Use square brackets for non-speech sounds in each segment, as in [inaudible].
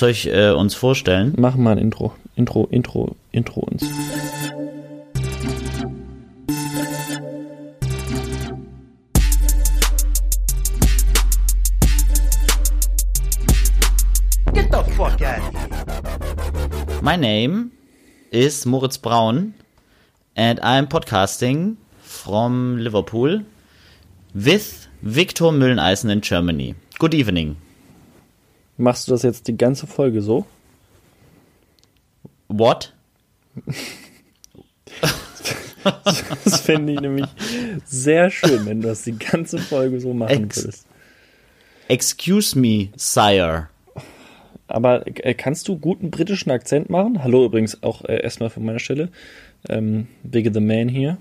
Soll ich äh, uns vorstellen? Mach mal ein Intro. Intro, Intro, Intro uns. Get the fuck out of here. My name is Moritz Braun and I'm podcasting from Liverpool with Victor Mülleneisen in Germany. Good evening. Machst du das jetzt die ganze Folge so? What? [laughs] Das fände ich nämlich sehr schön, wenn du das die ganze Folge so machen Ex- würdest. Excuse me, sire. Aber äh, kannst du guten britischen Akzent machen? Hallo übrigens auch äh, erstmal von meiner Stelle. Ähm, Bigger the Man hier.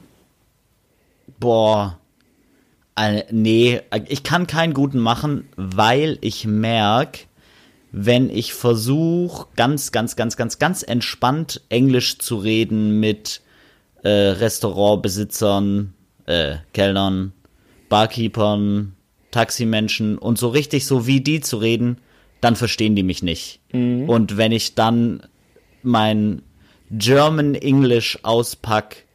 Boah. Äh, nee, ich kann keinen guten machen, weil ich merke, wenn ich versuche, ganz, ganz, ganz, ganz, ganz entspannt Englisch zu reden mit äh, Restaurantbesitzern, äh, Kellnern, Barkeepern, Taximenschen und so richtig so wie die zu reden, dann verstehen die mich nicht. Und wenn ich dann mein German English auspack,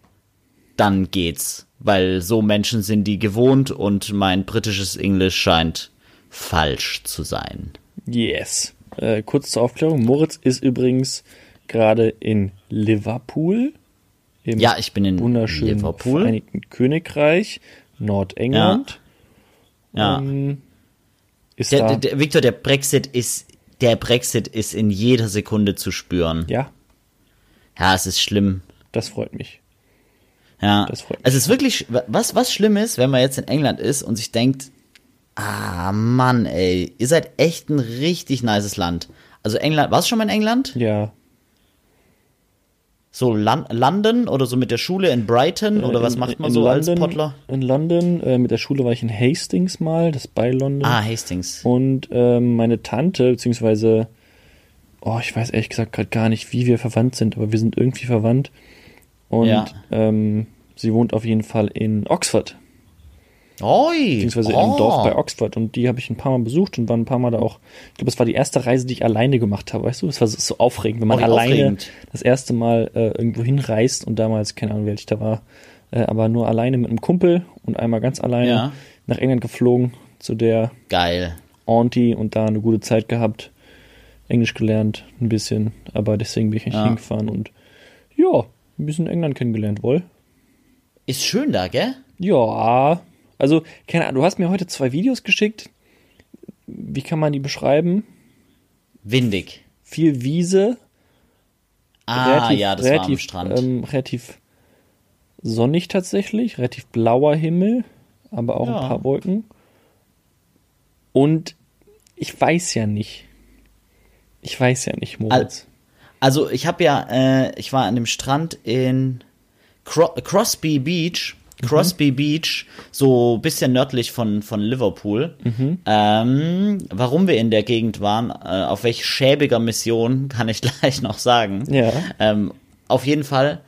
dann geht's. Weil so Menschen sind die gewohnt und mein britisches Englisch scheint falsch zu sein. Yes. Äh, kurz zur Aufklärung. Moritz ist übrigens gerade in Liverpool. Im Ja, ich bin in wunderschönen Liverpool. Vereinigten Königreich, Nordengland. Ja. Ähm, ist Der, da. der, Victor, der Brexit ist, der Brexit ist in jeder Sekunde zu spüren. ja, Ja, es ist schlimm. das freut mich. Ja. Das freut mich. Es ist wirklich, was, was schlimm ist, wenn man jetzt in England ist und sich denkt, ah, Mann, ey, ihr seid echt ein richtig nices Land. Also England, warst du schon mal in England? Ja. So Lan London oder so mit der Schule in Brighton oder was In- macht man so als London- Pottler? In London, äh, mit der Schule war ich in Hastings mal, das bei London. Ah, Hastings. Und ähm, meine Tante, beziehungsweise, oh, ich weiß ehrlich gesagt gerade gar nicht, wie wir verwandt sind, aber wir sind irgendwie verwandt. Und Ja. ähm, sie wohnt auf jeden Fall in Oxford, Oi. beziehungsweise oh. im Dorf bei Oxford. Und die habe ich ein paar Mal besucht und war ein paar Mal da auch. Ich glaube, es war die erste Reise, die ich alleine gemacht habe, weißt du? Es war so, so aufregend, wenn man Oh, alleine aufregend. das erste Mal äh, irgendwo hinreist und damals, keine Ahnung, alt ich da war, äh, aber nur alleine mit einem Kumpel und einmal ganz alleine Ja. nach England geflogen zu der Geil. Auntie und da eine gute Zeit gehabt. Englisch gelernt, ein bisschen, aber deswegen bin ich nicht Ja. hingefahren und ja, ein bisschen England kennengelernt, wohl. Ist schön da, gell? Ja, also, keine Ahnung, du hast mir heute zwei Videos geschickt. Wie kann man die beschreiben? Windig. Viel Wiese, Ah, ja, das war am Strand. Ähm, relativ sonnig tatsächlich, relativ blauer Himmel, aber auch Ja. ein paar Wolken. Und ich weiß ja nicht. Ich weiß ja nicht, Moritz. Also ich habe ja, äh, ich war an dem Strand in Cro Crosby Beach. Crosby Beach, so bisschen nördlich von, von Liverpool. Ähm, warum wir in der Gegend waren, äh, auf welch schäbiger Mission, kann ich [laughs] gleich noch sagen. Ja. Ähm, auf jeden Fall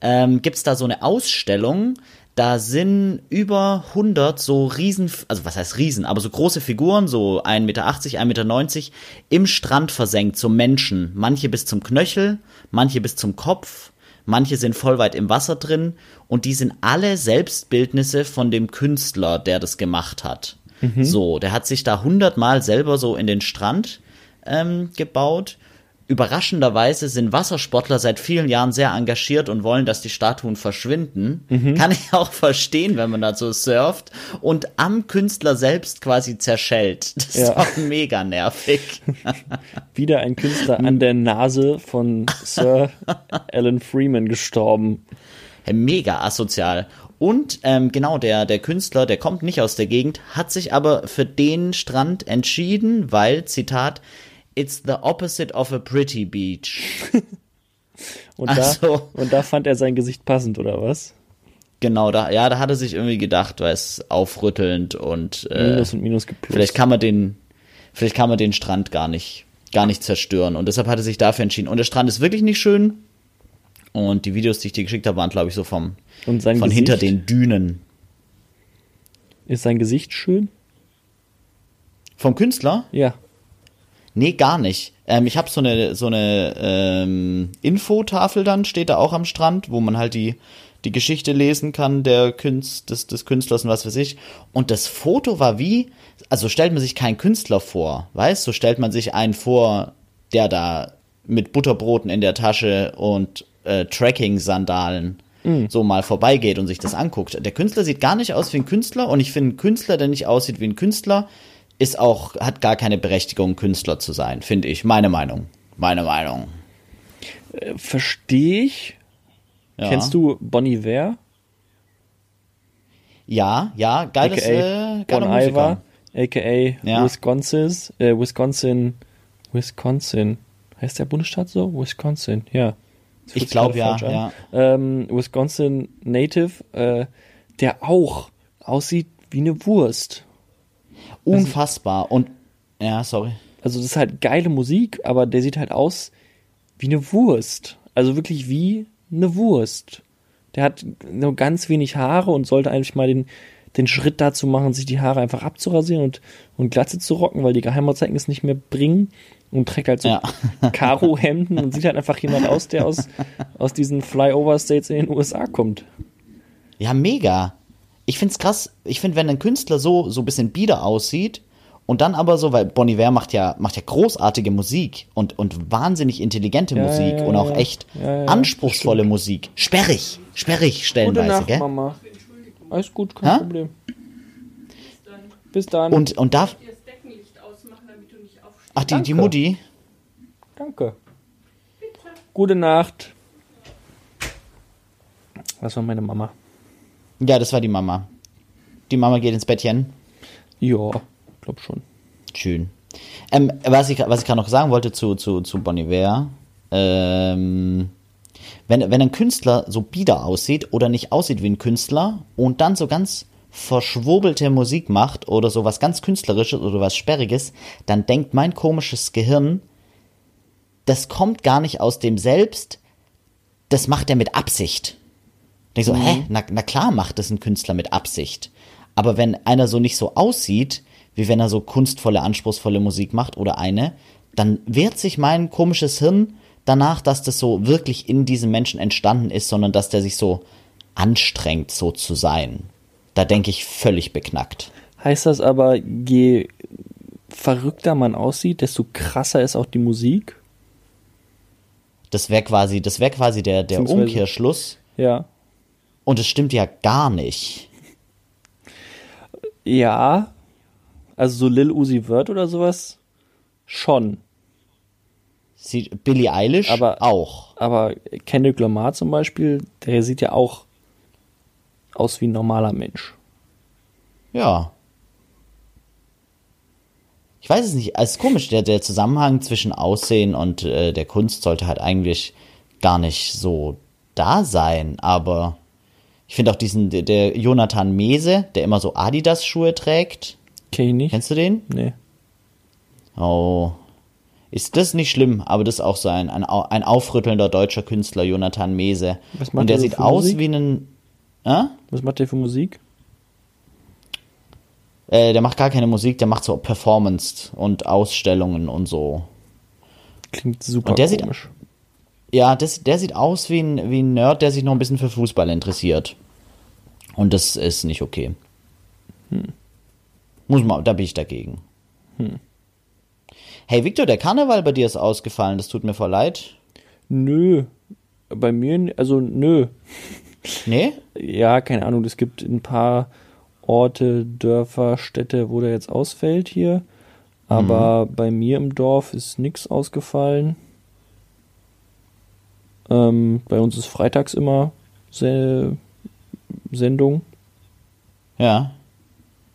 ähm, gibt's da so eine Ausstellung, da sind über 100 so riesen, also was heißt riesen, aber so große Figuren, so 1,80 Meter, 1,90 Meter, im Strand versenkt, so Menschen. Manche bis zum Knöchel, manche bis zum Kopf, manche sind voll weit im Wasser drin und die sind alle Selbstbildnisse von dem Künstler, der das gemacht hat. So, der hat sich da hundertmal selber so in den Strand ähm, gebaut. Überraschenderweise sind Wassersportler seit vielen Jahren sehr engagiert und wollen, dass die Statuen verschwinden. Kann ich auch verstehen, wenn man da so surft und am Künstler selbst quasi zerschellt. Das ist Ja. auch mega nervig. [laughs] Wieder ein Künstler an der Nase von Sir Alan Freeman gestorben. Mega asozial. Und ähm, genau, der, der Künstler, der kommt nicht aus der Gegend, hat sich aber für den Strand entschieden, weil, Zitat, It's the opposite of a pretty beach. [laughs] Und, da, so. und da fand er sein Gesicht passend, oder was? Genau, da, ja, da hat er sich irgendwie gedacht, weil es aufrüttelnd und äh, Minus und Minus geplust. vielleicht kann man den, vielleicht kann man den Strand gar nicht, gar nicht zerstören. Und deshalb hat er sich dafür entschieden. Und der Strand ist wirklich nicht schön. Und die Videos, die ich dir geschickt habe, waren, glaube ich, so vom, von Gesicht? hinter den Dünen. Ist sein Gesicht schön? Vom Künstler? Ja. Nee, gar nicht. Ähm, ich habe so eine so eine ähm, Infotafel dann steht da auch am Strand, wo man halt die die Geschichte lesen kann der Künst, des, des Künstlers und was weiß ich. Und das Foto war wie, also stellt man sich keinen Künstler vor, weißt? So stellt man sich einen vor, der da mit Butterbroten in der Tasche und äh, Tracking-Sandalen so mal vorbeigeht und sich das anguckt. Der Künstler sieht gar nicht aus wie ein Künstler und ich finde, ein Künstler, der nicht aussieht wie ein Künstler, ist auch, hat gar keine Berechtigung, Künstler zu sein, finde ich. Meine Meinung. Meine Meinung. Verstehe ich. Ja. Kennst du Bonnie Ware? Ja, ja, geiles, AKA äh, geiler Bon Musiker. Iver, aka Ja. Wisconsin, äh, Wisconsin, Wisconsin. Heißt der Bundesstaat so? Wisconsin, ja. Ich glaube ja, ja. Ähm, Wisconsin Native, äh, der auch aussieht wie eine Wurst. Unfassbar. Und, ja, sorry. Also das ist halt geile Musik, aber der sieht halt aus wie eine Wurst. Also wirklich wie eine Wurst. Der hat nur ganz wenig Haare und sollte eigentlich mal den, den Schritt dazu machen, sich die Haare einfach abzurasieren und, und Glatze zu rocken, weil die Geheimratsecken es nicht mehr bringen und trägt halt so Ja. [laughs] Karo-Hemden und sieht halt einfach jemand aus, der aus, aus diesen Flyover-States in den USA kommt. Ja, mega. Ich find's krass. Ich find, wenn ein Künstler so, so ein bisschen bieder aussieht und dann aber so, weil Bon Iver macht ja, macht ja großartige Musik und, und wahnsinnig intelligente Ja, Musik ja, und auch ja. echt Ja, ja, anspruchsvolle Musik. Sperrig, sperrig stellenweise, gell? Mama. Alles gut, kein Hä? Problem. Bis dann. Und, und da, das Deckenlicht ausmachen, damit du nicht aufstehst. ach, die, die Danke. Mutti, Danke. Gute Nacht. Was war meine Mama? Ja, das war die Mama. Die Mama geht ins Bettchen. Ja, glaub schon. Schön. Ähm, was ich, was ich gerade noch sagen wollte zu, zu, zu Bon Iver, ähm, wenn, wenn ein Künstler so bieder aussieht oder nicht aussieht wie ein Künstler und dann so ganz verschwurbelte Musik macht oder so was ganz Künstlerisches oder was Sperriges, dann denkt mein komisches Gehirn, das kommt gar nicht aus dem Selbst, das macht er mit Absicht. Und ich so, hä? Na, na klar macht das ein Künstler mit Absicht. Aber wenn einer so nicht so aussieht, wie wenn er so kunstvolle, anspruchsvolle Musik macht oder eine, dann wehrt sich mein komisches Hirn danach, dass das so wirklich in diesem Menschen entstanden ist, sondern dass der sich so anstrengt, so zu sein. Da denke ich völlig beknackt. Heißt das aber, je verrückter man aussieht, desto krasser ist auch die Musik? Das wäre quasi, das wäre quasi der, der Umkehrschluss. Ja. Und es stimmt ja gar nicht. Ja. Also so Lil Uzi Vert oder sowas? Schon. Sieht Billie Eilish Aber- auch. Aber Kendrick Lamar zum Beispiel, der sieht ja auch aus wie ein normaler Mensch. Ja. Ich weiß es nicht. Es ist komisch, der, der Zusammenhang zwischen Aussehen und äh, der Kunst sollte halt eigentlich gar nicht so da sein. Aber ich finde auch diesen, der, der Jonathan Mese, der immer so Adidas-Schuhe trägt. Kenn ich nicht? Kennst du den? Nee. Oh. Ist das nicht schlimm, aber das ist auch so ein, ein, ein aufrüttelnder deutscher Künstler, Jonathan Mese. Was macht Und der der sieht aus Musik? wie ein. Äh? Was macht der für Musik? Äh, der macht gar keine Musik, der macht so Performance und Ausstellungen und so. Klingt super Und der sieht- komisch. Ja, das, der sieht aus wie ein, wie ein Nerd, der sich noch ein bisschen für Fußball interessiert. Und das ist nicht okay. Muss man, da bin ich dagegen. Hey Victor, der Karneval bei dir ist ausgefallen, das tut mir voll leid. Nö. Bei mir, also nö. Nee? Ja, keine Ahnung, es gibt ein paar Orte, Dörfer, Städte, wo der jetzt ausfällt hier. Aber bei mir im Dorf ist nichts ausgefallen. Ähm, bei uns ist freitags immer Se Sendung. Ja.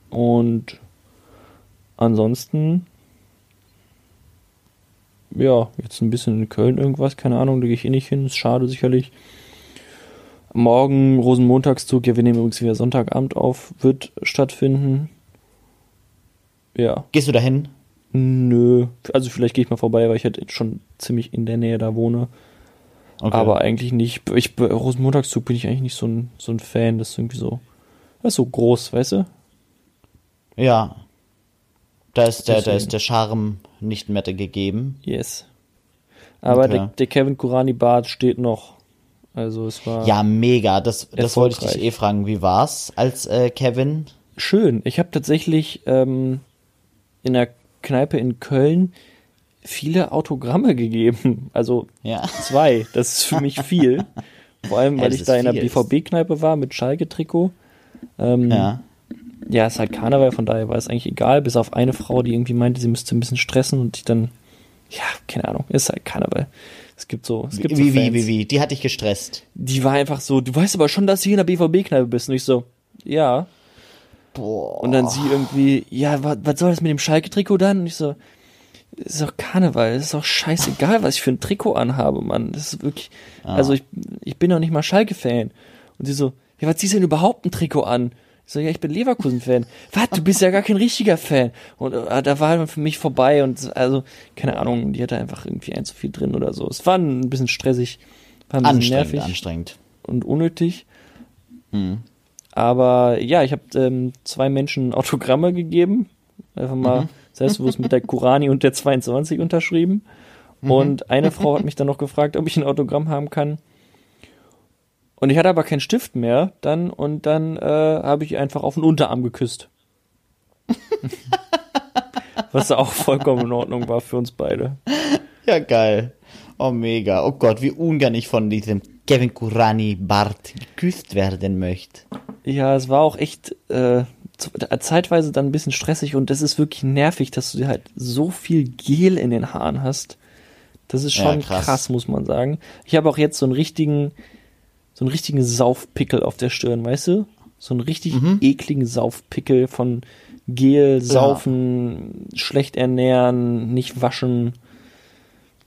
Und ansonsten, ja, jetzt ein bisschen in Köln irgendwas, keine Ahnung, da gehe ich eh nicht hin, ist schade sicherlich. Morgen Rosenmontagszug, ja, wir nehmen übrigens wieder Sonntagabend auf, wird stattfinden. Ja, Gehst du dahin? nö, also vielleicht gehe ich mal vorbei, weil ich halt schon ziemlich in der Nähe da wohne. Okay. Aber eigentlich nicht. Ich, Rosenmontagszug bin ich eigentlich nicht so ein, so ein Fan, das ist irgendwie so, das ist so groß, weißt du? Ja. Da ist der, da ist der Charme nicht mehr gegeben. Yes. Aber Okay. der, der Kevin Kurani Bart steht noch. Also es war Ja, mega. Das, das wollte ich dich eh fragen. Wie war's als äh, Kevin? schön. Ich habe tatsächlich ähm, in der Kneipe in Köln viele Autogramme gegeben. Also Ja. zwei. Das ist für mich viel. Vor allem, Ja, weil das ich da in der. BVB-Kneipe war mit Schalke-Trikot. Ähm, Ja. ja, ist halt Karneval, von daher war es eigentlich egal, bis auf eine Frau, die irgendwie meinte, sie müsste ein bisschen stressen und ich dann, ja, keine Ahnung, ist halt Karneval. Es gibt so, es gibt so Wie, wie, Fans. wie, wie? Die hat dich gestresst. Die war einfach so, du weißt aber schon, dass du hier in der BVB-Kneipe bist. Und ich so, ja. Boah. Und dann sie irgendwie, ja, was, was soll das mit dem Schalke-Trikot dann? Und ich so, ist doch Karneval, ist doch scheißegal, was ich für ein Trikot anhabe, Mann. Das ist wirklich, also ich, ich bin doch nicht mal Schalke-Fan. Und sie so, ja, was ziehst du denn überhaupt ein Trikot an? Ich so, ja, ich bin Leverkusen-Fan. [laughs] Was, du bist ja gar kein richtiger Fan. Und äh, da war für mich vorbei und also, keine Ahnung, die hatte einfach irgendwie ein zu viel drin oder so. Es war ein bisschen stressig, war ein bisschen anstrengend, nervig anstrengend. und unnötig. Aber ja, ich habe ähm, zwei Menschen Autogramme gegeben. Einfach mal selbstbewusst mit der Kurani und der 22 unterschrieben. Und eine Frau hat mich dann noch gefragt, ob ich ein Autogramm haben kann. Und ich hatte aber keinen Stift mehr dann und dann äh, habe ich einfach auf den Unterarm geküsst. [laughs] Was auch vollkommen in Ordnung war für uns beide. Ja, geil. Oh, mega. Oh Gott, wie ungern ich von diesem Kevin Kurani Bart geküsst werden möchte. Ja, es war auch echt äh, zeitweise dann ein bisschen stressig und das ist wirklich nervig, dass du halt so viel Gel in den Haaren hast. Das ist Ja, schon krass. krass. muss man sagen. Ich habe auch jetzt so einen richtigen, so einen richtigen Saufpickel auf der Stirn, weißt du? So einen richtig Mhm. ekligen Saufpickel von Gel, Saufen, schlecht ernähren, nicht waschen,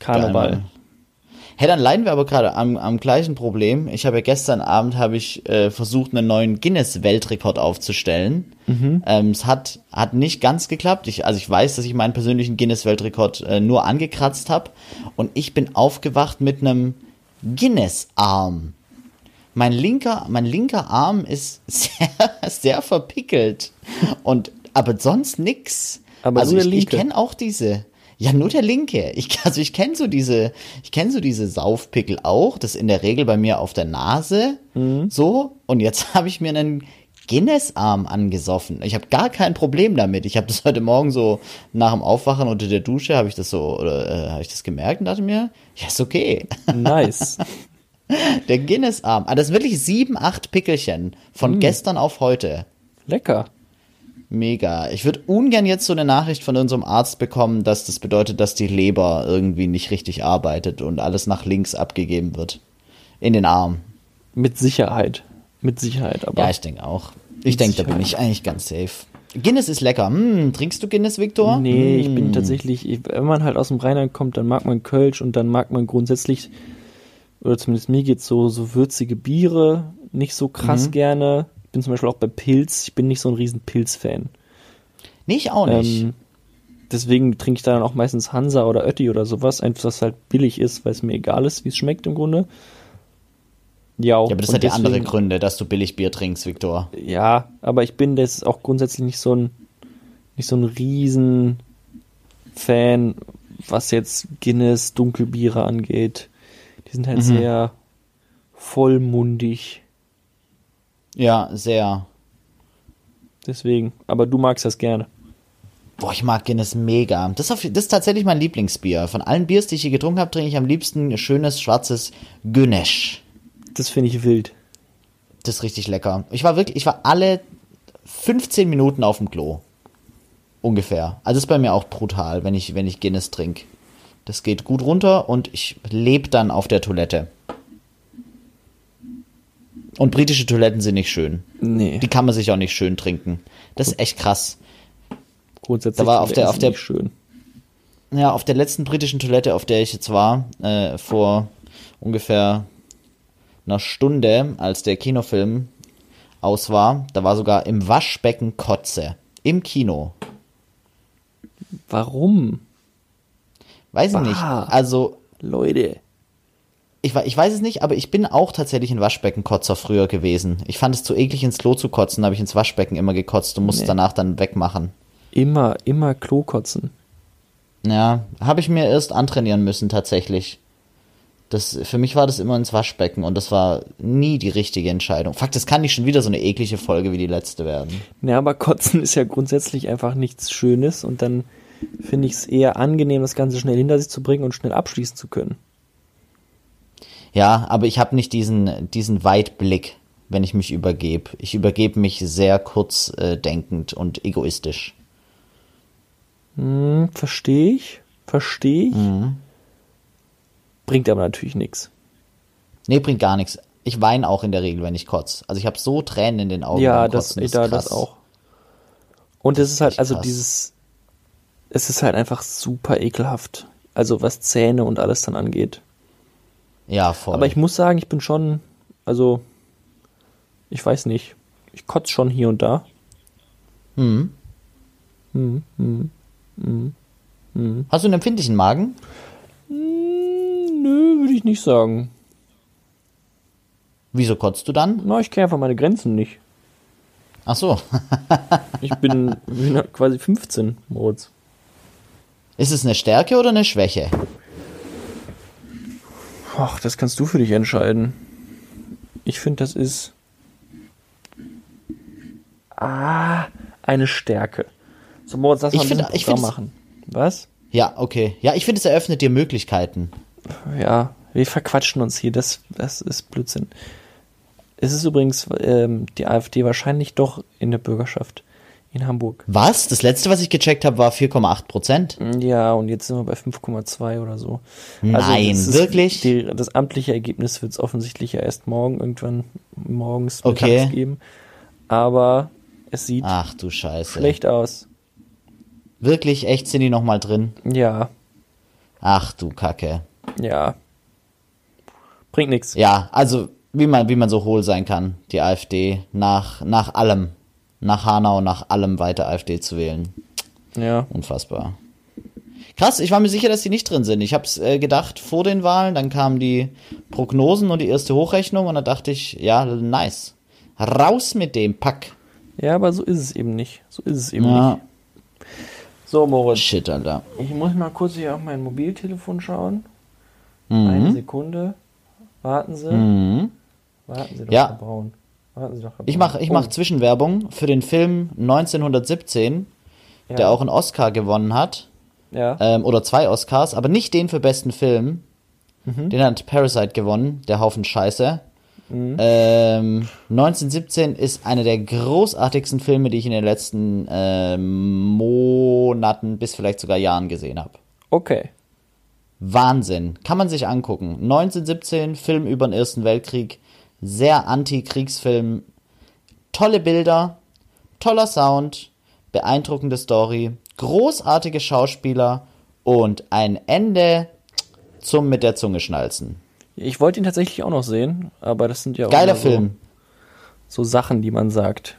Karneval. Hey, dann leiden wir aber gerade am, am gleichen Problem. Ich habe ja gestern Abend habe ich äh, versucht, einen neuen Guinness-Weltrekord aufzustellen. Ähm, es hat, hat nicht ganz geklappt. Ich, also ich weiß, dass ich meinen persönlichen Guinness-Weltrekord äh, nur angekratzt habe. Und ich bin aufgewacht mit einem Guinness-Arm. Mein linker, mein linker Arm ist [laughs] sehr, sehr verpickelt. Und, aber sonst nix. Aber also ich, ich kenne auch diese. Ja, nur der linke. Ich, [laughs] also ich kenne so diese, ich kenne so diese Saufpickel auch. Das ist in der Regel bei mir auf der Nase. Mhm. So. Und jetzt [laughs] habe ich mir einen Guinness-Arm angesoffen. Ich habe gar kein Problem damit. Ich habe das heute Morgen so nach dem Aufwachen unter der Dusche habe ich das so oder äh, habe ich das gemerkt und dachte mir, ja ist okay. [laughs] Nice. Der Guinness-Arm. Ah, das sind wirklich sieben, acht Pickelchen von gestern auf heute. Lecker. Mega. Ich würde ungern jetzt so eine Nachricht von unserem Arzt bekommen, dass das bedeutet, dass die Leber irgendwie nicht richtig arbeitet und alles nach links abgegeben wird. In den Arm. Mit Sicherheit. Mit Sicherheit, aber. Ja, ich denke auch. Ich denke, da bin ich eigentlich ganz safe. Guinness ist lecker. Hm, trinkst du Guinness, Victor? Nee, ich Hm. bin tatsächlich, ich, wenn man halt aus dem Rheinland kommt, dann mag man Kölsch und dann mag man grundsätzlich, oder zumindest mir geht's so, so würzige Biere nicht so krass Mhm. gerne. Ich bin zum Beispiel auch bei Pilz, ich bin nicht so ein riesen Pilz-Fan. Nee, ich auch nicht. Ähm, deswegen trinke ich dann auch meistens Hansa oder Ötti oder sowas, einfach was halt billig ist, weil es mir egal ist, wie es schmeckt im Grunde. Ja, ja, aber das hat ja andere Gründe, dass du billig Bier trinkst, Victor. Ja, aber ich bin das auch grundsätzlich nicht so ein nicht so ein riesen Fan, was jetzt Guinness Dunkelbiere angeht. Die sind halt Mhm. sehr vollmundig. Ja, sehr. Deswegen, aber du magst das gerne. Boah, ich mag Guinness mega. Das ist, auf, das ist tatsächlich mein Lieblingsbier. Von allen Biers, die ich hier getrunken habe, trinke ich am liebsten schönes, schwarzes Guinness. Das finde ich wild. Das ist richtig lecker. Ich war wirklich, ich war alle 15 Minuten auf dem Klo. Ungefähr. Also ist bei mir auch brutal, wenn ich, wenn ich Guinness trinke. Das geht gut runter und ich lebe dann auf der Toilette. Und britische Toiletten sind nicht schön. Nee, Die kann man sich auch nicht schön trinken. Das ist echt krass. grundsätzlich da war auf der- auf der- nicht schön. Ja, auf der letzten britischen Toilette, auf der ich jetzt war, äh, vor ungefähr einer Stunde, als der Kinofilm aus war, da war sogar im Waschbecken Kotze. Im Kino. Warum? Weiß ich nicht. Also, Leute. Ich, ich weiß es nicht, aber ich bin auch tatsächlich ein Waschbeckenkotzer früher gewesen. Ich fand es zu eklig, ins Klo zu kotzen, habe ich ins Waschbecken immer gekotzt und musste Nee. danach dann wegmachen. Immer, immer Klo kotzen. Ja, habe ich mir erst antrainieren müssen tatsächlich. Das, für mich war das immer ins Waschbecken und das war nie die richtige Entscheidung. Fuck, das kann nicht schon wieder so eine eklige Folge wie die letzte werden. Ja, aber Kotzen ist ja grundsätzlich einfach nichts Schönes und dann finde ich es eher angenehm, das Ganze schnell hinter sich zu bringen und schnell abschließen zu können. Ja, aber ich habe nicht diesen, diesen Weitblick, wenn ich mich übergebe. Ich übergebe mich sehr kurzdenkend und egoistisch. Hm, verstehe ich, verstehe ich. Bringt aber natürlich nichts. Nee, bringt gar nichts. Ich weine auch in der Regel, wenn ich kotze. Also ich habe so Tränen in den Augen. Ja, das, ist da, das krass. auch. Und es ist halt, echt also krass. dieses, es ist halt einfach super ekelhaft. Also was Zähne und alles dann angeht. Ja, voll. Aber ich muss sagen, ich bin schon, also, ich weiß nicht, ich kotze schon hier und da. Hm. Hm, hm. Hast du einen empfindlichen Magen? Hm, Nö, würde ich nicht sagen. Wieso kotzt du dann? Na, ich kenne einfach meine Grenzen nicht. Ach so. [laughs] Ich bin, bin quasi 15, Moritz. Ist es eine Stärke oder eine Schwäche? Ach, das kannst du für dich entscheiden. Ich finde, das ist. Ah, eine Stärke. So, Moritz, lass Ich mal ein find- ich Programm machen. Was? Ja, okay. Ja, ich finde, es eröffnet dir Möglichkeiten. Ja, wir verquatschen uns hier. Das, das ist Blödsinn. Es ist übrigens ähm, die AfD wahrscheinlich doch in der Bürgerschaft in Hamburg. Was? Das letzte, was ich gecheckt habe, war 4,8 Prozent. Ja, und jetzt sind wir bei 5,2 oder so. Nein, das ist- wirklich? Die, das amtliche Ergebnis wird es offensichtlich ja erst morgen irgendwann morgens Okay. geben. Aber es sieht Ach du Scheiße. schlecht aus. Wirklich, echt sind die nochmal drin? Ja, Ach du Kacke. ja. Bringt nichts. Ja, also wie man, wie man so hohl sein kann, die AfD, nach, nach allem. Nach Hanau, nach allem weiter AfD zu wählen. Ja. Unfassbar. Krass, ich war mir sicher, dass die nicht drin sind. Ich hab's äh, gedacht vor den Wahlen, dann kamen die Prognosen und die erste Hochrechnung und dann dachte ich, ja, nice. Raus mit dem Pack. Ja, aber so ist es eben nicht. So ist es eben Ja, nicht. So, Moritz. shit, Alter. Ich muss mal kurz hier auf mein Mobiltelefon schauen. Mhm. Eine Sekunde. Warten Sie. Mhm. Warten Sie doch, Ja. Herr Braun. Doch, Herr Ich mach, ich Oh, Zwischenwerbung für den Film 1917, ja. der auch einen Oscar gewonnen hat. Ja. ähm, oder zwei Oscars, aber nicht den für besten Film. Mhm. Den hat Parasite gewonnen, der Haufen Scheiße. Ähm, 1917 ist einer der großartigsten Filme, die ich in den letzten ähm, Monaten bis vielleicht sogar Jahren gesehen habe. Okay. Wahnsinn. Kann man sich angucken. 1917, Film über den Ersten Weltkrieg. Sehr Anti-Kriegsfilm. Tolle Bilder, toller Sound, beeindruckende Story, großartige Schauspieler und ein Ende zum mit der Zunge schnalzen. Ich wollte ihn tatsächlich auch noch sehen, aber das sind ja auch Geiler so, Film. so Sachen, die man sagt.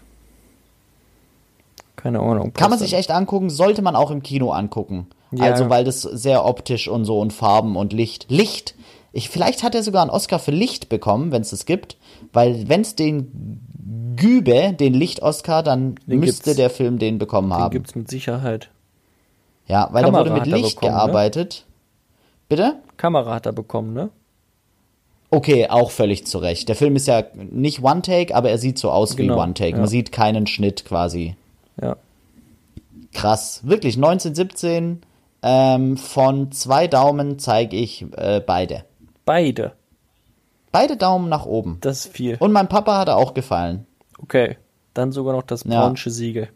Keine Ahnung. Kann man sich echt angucken, sollte man auch im Kino angucken. Ja. Also, weil das sehr optisch und so und Farben und Licht. Licht! Ich, vielleicht hat er sogar einen Oscar für Licht bekommen, wenn es das gibt. Weil, wenn es den gübe, den Licht-Oscar, dann Den müsste gibt's. der Film den bekommen Den haben. gibt's mit Sicherheit. Ja, weil da Kamera wurde mit Licht bekommen, ne? gearbeitet. Bitte? Kamera hat er bekommen, ne? Okay, auch völlig zu Recht. Der Film ist ja nicht One-Take, aber er sieht so aus Genau, wie One-Take. ja. Man sieht keinen Schnitt quasi. Ja. Krass. Wirklich, 1917. Ähm, von zwei Daumen zeige ich äh, beide. Beide. Beide Daumen nach oben. Das ist viel. Und meinem Papa hat er auch gefallen. Okay. Dann sogar noch das Ja. braunsche Siegel.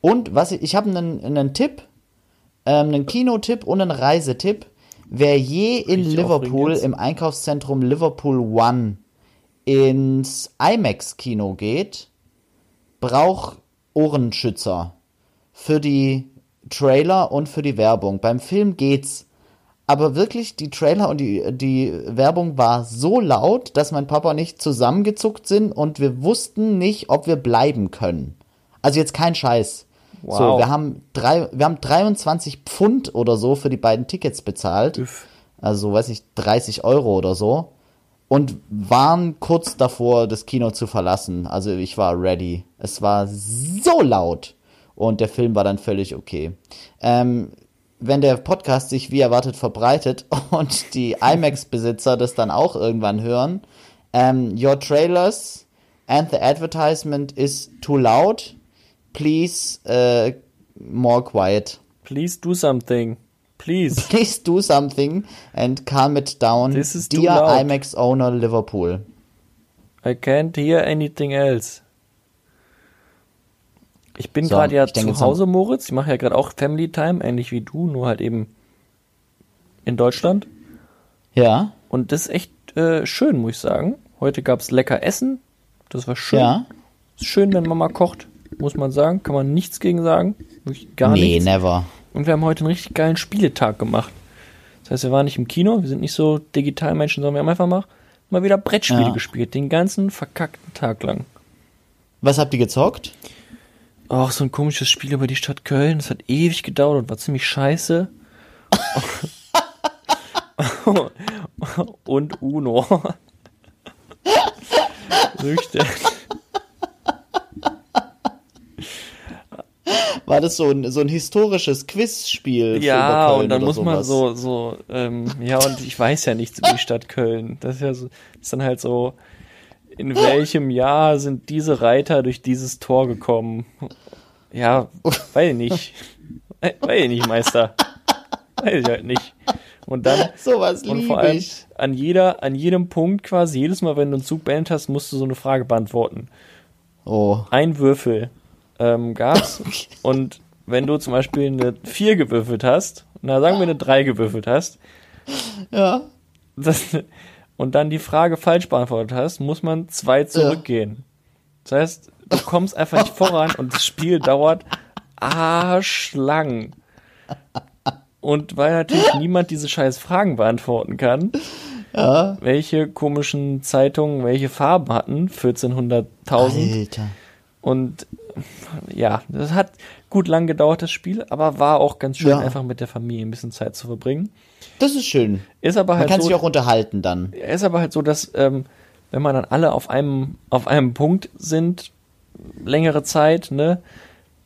Und was ich, ich habe einen, einen Tipp, ähm, einen Kinotipp und einen Reisetipp. Wer je in Richtig Liverpool im Einkaufszentrum Liverpool One ins IMAX-Kino geht, braucht Ohrenschützer für die Trailer und für die Werbung. Beim Film geht's. Aber wirklich, die Trailer und die, die Werbung war so laut, dass mein Papa und ich zusammengezuckt sind und wir wussten nicht, ob wir bleiben können. Also jetzt kein Scheiß. Wow. So, wir haben, drei, wir haben 23 Pfund oder so für die beiden Tickets bezahlt. Üff. Also, weiß ich, 30 Euro oder so. Und waren kurz davor, das Kino zu verlassen. Also ich war ready. Es war so laut. Und der Film war dann völlig okay. Ähm, wenn der Podcast sich wie erwartet verbreitet [laughs] und die IMAX-Besitzer das dann auch irgendwann hören, ähm, your trailers and the advertisement is too loud. Please uh, more quiet. Please do something. Please. [laughs] Please do something and calm it down. This is too Dear loud. IMAX owner Liverpool. I can't hear anything else. Ich bin So, gerade ja zu Hause, Moritz. Ich mache ja gerade auch Family Time, ähnlich wie du, nur halt eben in Deutschland. Ja, Und das ist echt äh, schön, muss ich sagen. Heute gab's lecker Essen. Das war schön. ja. Ist schön, wenn Mama kocht, muss man sagen. Kann man nichts gegen sagen. Wirklich gar nee, nichts. never. Und wir haben heute einen richtig geilen Spieletag gemacht. Das heißt, wir waren nicht im Kino, wir sind nicht so Digitalmenschen, sondern wir haben einfach mal, mal wieder Brettspiele Ja. gespielt. Den ganzen verkackten Tag lang. Was habt ihr gezockt? Auch so ein komisches Spiel über die Stadt Köln. Das hat ewig gedauert und war ziemlich scheiße. [laughs] und Uno. Richtig. War das so ein, so ein historisches Quizspiel? Ja, und dann muss man sowas? so, so, ähm, ja, und ich weiß ja nichts über die Stadt Köln. Das ist ja so, das ist dann halt so, in welchem Jahr sind diese Reiter durch dieses Tor gekommen? Ja, weiß ich nicht. Weiß ich nicht, Meister. Weiß ich halt nicht. Und dann, Sowas und vor allem ich. an jeder, an jedem Punkt quasi, jedes Mal, wenn du einen Zug beendet hast, musst du so eine Frage beantworten. Oh. Ein Würfel ähm, gab's. [laughs] und wenn du zum Beispiel eine 4 gewürfelt hast, na sagen wir eine 3 gewürfelt hast, Ja. das, und dann die Frage falsch beantwortet hast, muss man zwei zurückgehen. Das heißt, du kommst einfach nicht voran und das Spiel dauert arschlang. Und weil natürlich niemand diese scheiß Fragen beantworten kann, welche komischen Zeitungen welche Farben hatten, 1400.000, Alter. und ja, das hat gut lang gedauert, das Spiel, aber war auch ganz schön, Ja. einfach mit der Familie ein bisschen Zeit zu verbringen. Das ist schön. Ist aber Man halt kann so, sich auch unterhalten dann. ist aber halt so, dass ähm, wenn man dann alle auf einem auf einem Punkt sind, längere Zeit, ne,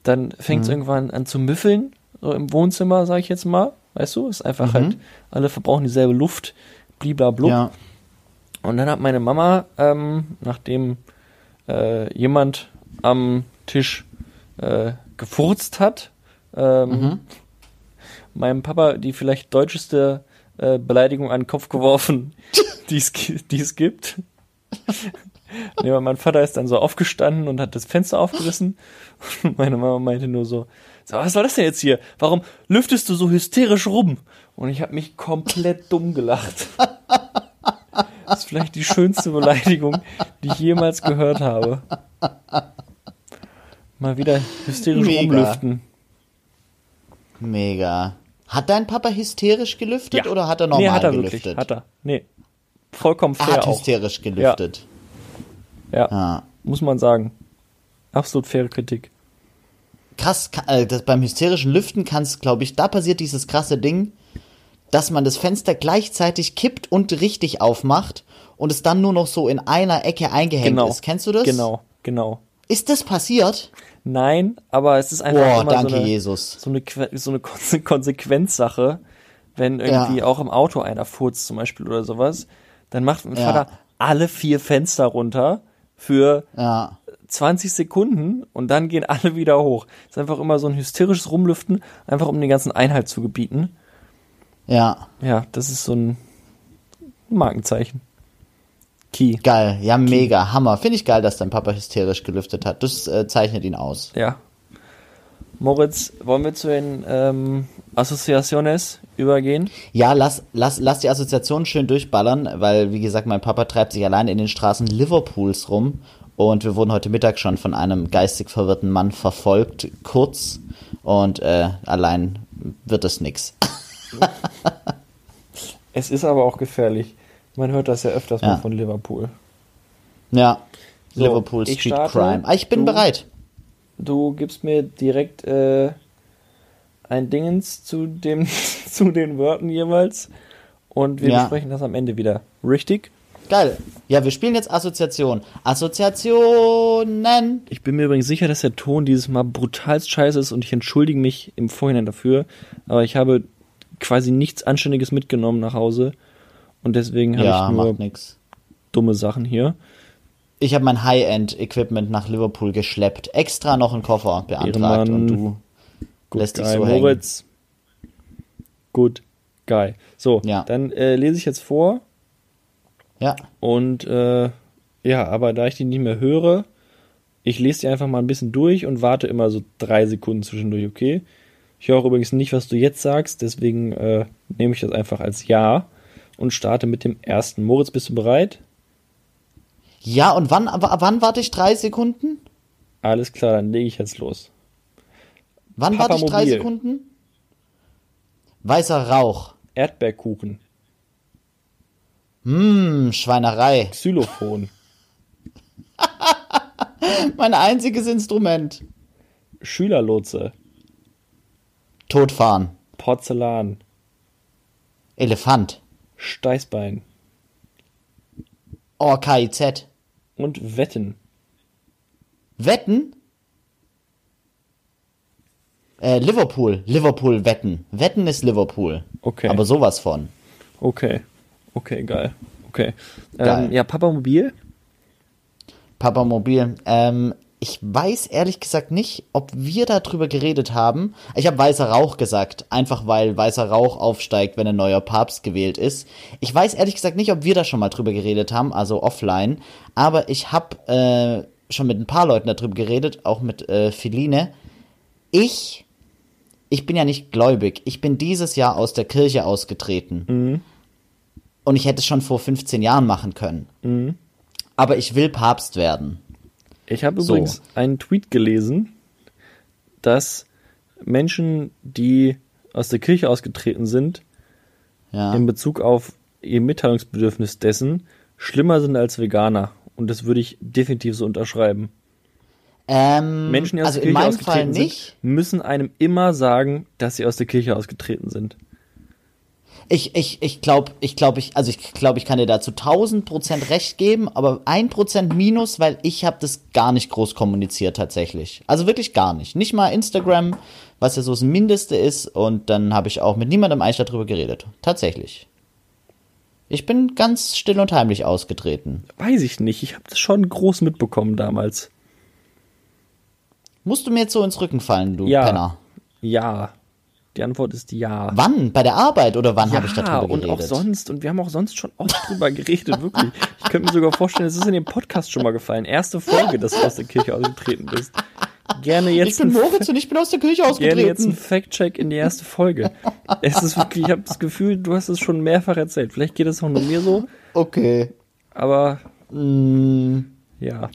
dann fängt es Mhm. irgendwann an zu müffeln, so im Wohnzimmer, sag ich jetzt mal, weißt du, ist einfach Mhm. halt, alle verbrauchen dieselbe Luft, bliblablub. Ja. Und dann hat meine Mama, ähm, nachdem äh, jemand am Tisch äh, gefurzt hat, ähm, Mhm. Meinem Papa die vielleicht deutscheste äh, Beleidigung an den Kopf geworfen, [laughs] die es gibt. [laughs] nee, mein Vater ist dann so aufgestanden und hat das Fenster aufgerissen. Und [laughs] meine Mama meinte nur so, so, was soll das denn jetzt hier? Warum lüftest du so hysterisch rum? Und ich habe mich komplett dumm gelacht. Das ist vielleicht die schönste Beleidigung, die ich jemals gehört habe. Mal wieder hysterisch Mega. rumlüften. Mega. Hat dein Papa hysterisch gelüftet Ja. oder hat er normal nee, hat er gelüftet? wirklich. Hat er. Nee. Vollkommen Er fair hat auch. hysterisch gelüftet. Ja, Ja. muss man sagen. Absolut faire Kritik. Krass, äh, das, beim hysterischen Lüften kann es, glaube ich, da passiert dieses krasse Ding, dass man das Fenster gleichzeitig kippt und richtig aufmacht und es dann nur noch so in einer Ecke eingehängt Genau. ist. Kennst du das? Genau, genau. Ist das passiert? Nein, aber es ist einfach Boah, immer so eine, Jesus. so eine, so eine Konse [laughs] Konsequenzsache, wenn irgendwie Ja. auch im Auto einer furzt zum Beispiel oder sowas, dann macht mein Ja. Vater alle vier Fenster runter für Ja. 20 Sekunden und dann gehen alle [laughs] wieder hoch. ist einfach immer so ein hysterisches Rumlüften, einfach um den ganzen Einhalt zu gebieten. Ja. Ja, das ist so ein Markenzeichen. Key. Geil. Ja, mega. Hammer. Finde ich geil, dass dein Papa hysterisch gelüftet hat. Das äh, zeichnet ihn aus. Ja. Moritz, wollen wir zu den ähm, Asociaciones übergehen? Ja, lass, lass, lass die Assoziation schön durchballern, weil, wie gesagt, mein Papa treibt sich allein in den Straßen Liverpools rum und wir wurden heute Mittag schon von einem geistig verwirrten Mann verfolgt, kurz, und äh, allein wird es nix. Es ist aber auch gefährlich. Man hört das ja öfters Ja. mal von Liverpool. Ja, So, Liverpool Street starte. Crime. Ah, ich bin Du- bereit. Du gibst mir direkt äh, ein Dingens zu, dem, [laughs] zu den Wörtern jeweils und wir Ja. besprechen das am Ende wieder. Richtig? Geil. Ja, wir spielen jetzt Assoziation. Assoziationen. Ich bin mir übrigens sicher, dass der Ton dieses Mal brutalst scheiße ist und ich entschuldige mich im Vorhinein dafür. Aber ich habe quasi nichts Anständiges mitgenommen nach Hause. Und deswegen habe Ja, ich nur dumme Sachen hier. Ich habe mein High-End-Equipment nach Liverpool geschleppt. Extra noch einen Koffer beantragt und du Gut, lässt dich geil, so hängen. Moritz. Gut, geil. So, Ja. dann äh, lese ich jetzt vor. Ja, Und äh, ja, aber da ich die nicht mehr höre, ich lese die einfach mal ein bisschen durch und warte immer so drei Sekunden zwischendurch, okay? Ich höre übrigens nicht, was du jetzt sagst, deswegen äh, nehme ich das einfach als Ja und starte mit dem ersten. Moritz, bist du bereit? ja und wann, wann warte ich drei Sekunden? Alles klar, dann lege ich jetzt los. Wann warte ich drei. Sekunden? Weißer Rauch. Erdbeerkuchen, Hm, Schweinerei. Xylophon, [laughs] Mein einziges Instrument. Schülerlotse, Todfahren. Porzellan, Elefant. Steißbein Oh, KIZ. und Wetten. Wetten? Äh, Liverpool. Liverpool wetten. Wetten ist Liverpool. Okay. Aber sowas von. Okay, okay, geil. Okay. Geil. Ähm, ja, Papamobil. Papamobil. Ähm, ich weiß ehrlich gesagt nicht, ob wir darüber geredet haben. Ich habe weißer Rauch gesagt, einfach weil weißer Rauch aufsteigt, wenn ein neuer Papst gewählt ist. Ich weiß ehrlich gesagt nicht, ob wir da schon mal drüber geredet haben, also offline. Aber ich habe äh, schon mit ein paar Leuten darüber geredet, auch mit äh, Feline. Ich, ich bin ja nicht gläubig. Ich bin dieses Jahr aus der Kirche ausgetreten. Und ich hätte es schon vor 15 Jahren machen können. Aber ich will Papst werden. Ich habe So. übrigens einen Tweet gelesen, dass Menschen, die aus der Kirche ausgetreten sind, Ja. in Bezug auf ihr Mitteilungsbedürfnis dessen, schlimmer sind als Veganer. Und das würde ich definitiv so unterschreiben. Ähm, Menschen, die aus also der Kirche ausgetreten sind, müssen einem immer sagen, dass sie aus der Kirche ausgetreten sind. Ich, ich, ich glaube, ich glaube, ich, also ich glaube, ich kann dir dazu 1000 Prozent recht geben, aber ein Prozent minus, weil ich habe das gar nicht groß kommuniziert tatsächlich. Also wirklich gar nicht. Nicht mal Instagram, was ja so das Mindeste ist, und dann habe ich auch mit niemandem eigentlich darüber geredet. Tatsächlich. Ich bin ganz still und heimlich ausgetreten. Weiß ich nicht. Ich habe das schon groß mitbekommen damals. Musst du mir jetzt so ins Rücken fallen, du Ja. Penner? Ja. Die Antwort ist ja. Wann? Bei der Arbeit oder wann ja, habe ich darüber und geredet? auch sonst. Und wir haben auch sonst schon oft drüber geredet, wirklich. Ich könnte mir sogar vorstellen, es ist in dem Podcast schon mal gefallen. Erste Folge, dass du aus der Kirche ausgetreten bist. Gerne ich jetzt, bin ein, Moritz und ich bin aus der Kirche gerne jetzt ein ausgetreten. Fact-Check in die erste Folge. Es ist wirklich, ich habe das Gefühl, du hast es schon mehrfach erzählt. Vielleicht geht es auch nur mir so, Okay. aber Mm. ja.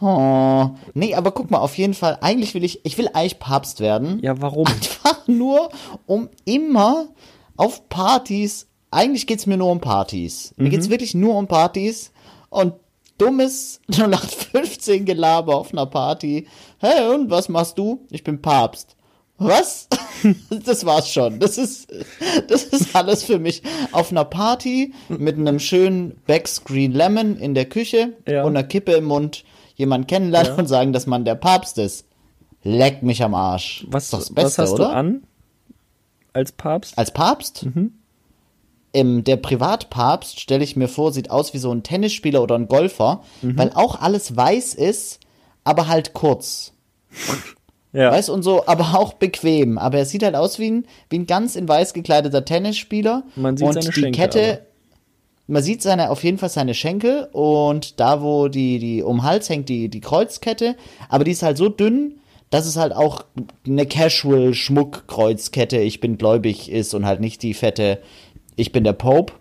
Oh. Nee, aber guck mal, auf jeden Fall, eigentlich will ich, ich will eigentlich Papst werden. Ja, warum? Einfach nur, um immer auf Partys, eigentlich geht's mir nur um Partys. Mir Mhm. geht's wirklich nur um Partys und dummes [laughs] 0815 Gelaber auf einer Party. Hey, und was machst du? Ich bin Papst. Was? [laughs] Das war's schon. Das ist, das ist alles für mich. Auf einer Party mit einem schönen Backscreen Lemon in der Küche Ja. und einer Kippe im Mund jemanden kennenlernen und sagen, dass man der Papst ist. Leck mich am Arsch. Was, das Beste, was hast oder? du an als Papst? Als Papst? Mhm. Ähm, der Privatpapst, stelle ich mir vor, sieht aus wie so ein Tennisspieler oder ein Golfer, Mhm. weil auch alles weiß ist, aber halt kurz. Ja. Weiß und so, aber auch bequem. Aber er sieht halt aus wie ein, wie ein ganz in weiß gekleideter Tennisspieler. Man sieht und seine die Schenkel Kette, aber. Man sieht seine, auf jeden Fall seine Schenkel und da, wo die, die um den Hals hängt, die, die Kreuzkette. Aber die ist halt so dünn, dass es halt auch eine Casual-Schmuck-Kreuzkette, ich bin gläubig ist und halt nicht die fette, ich bin der Pope.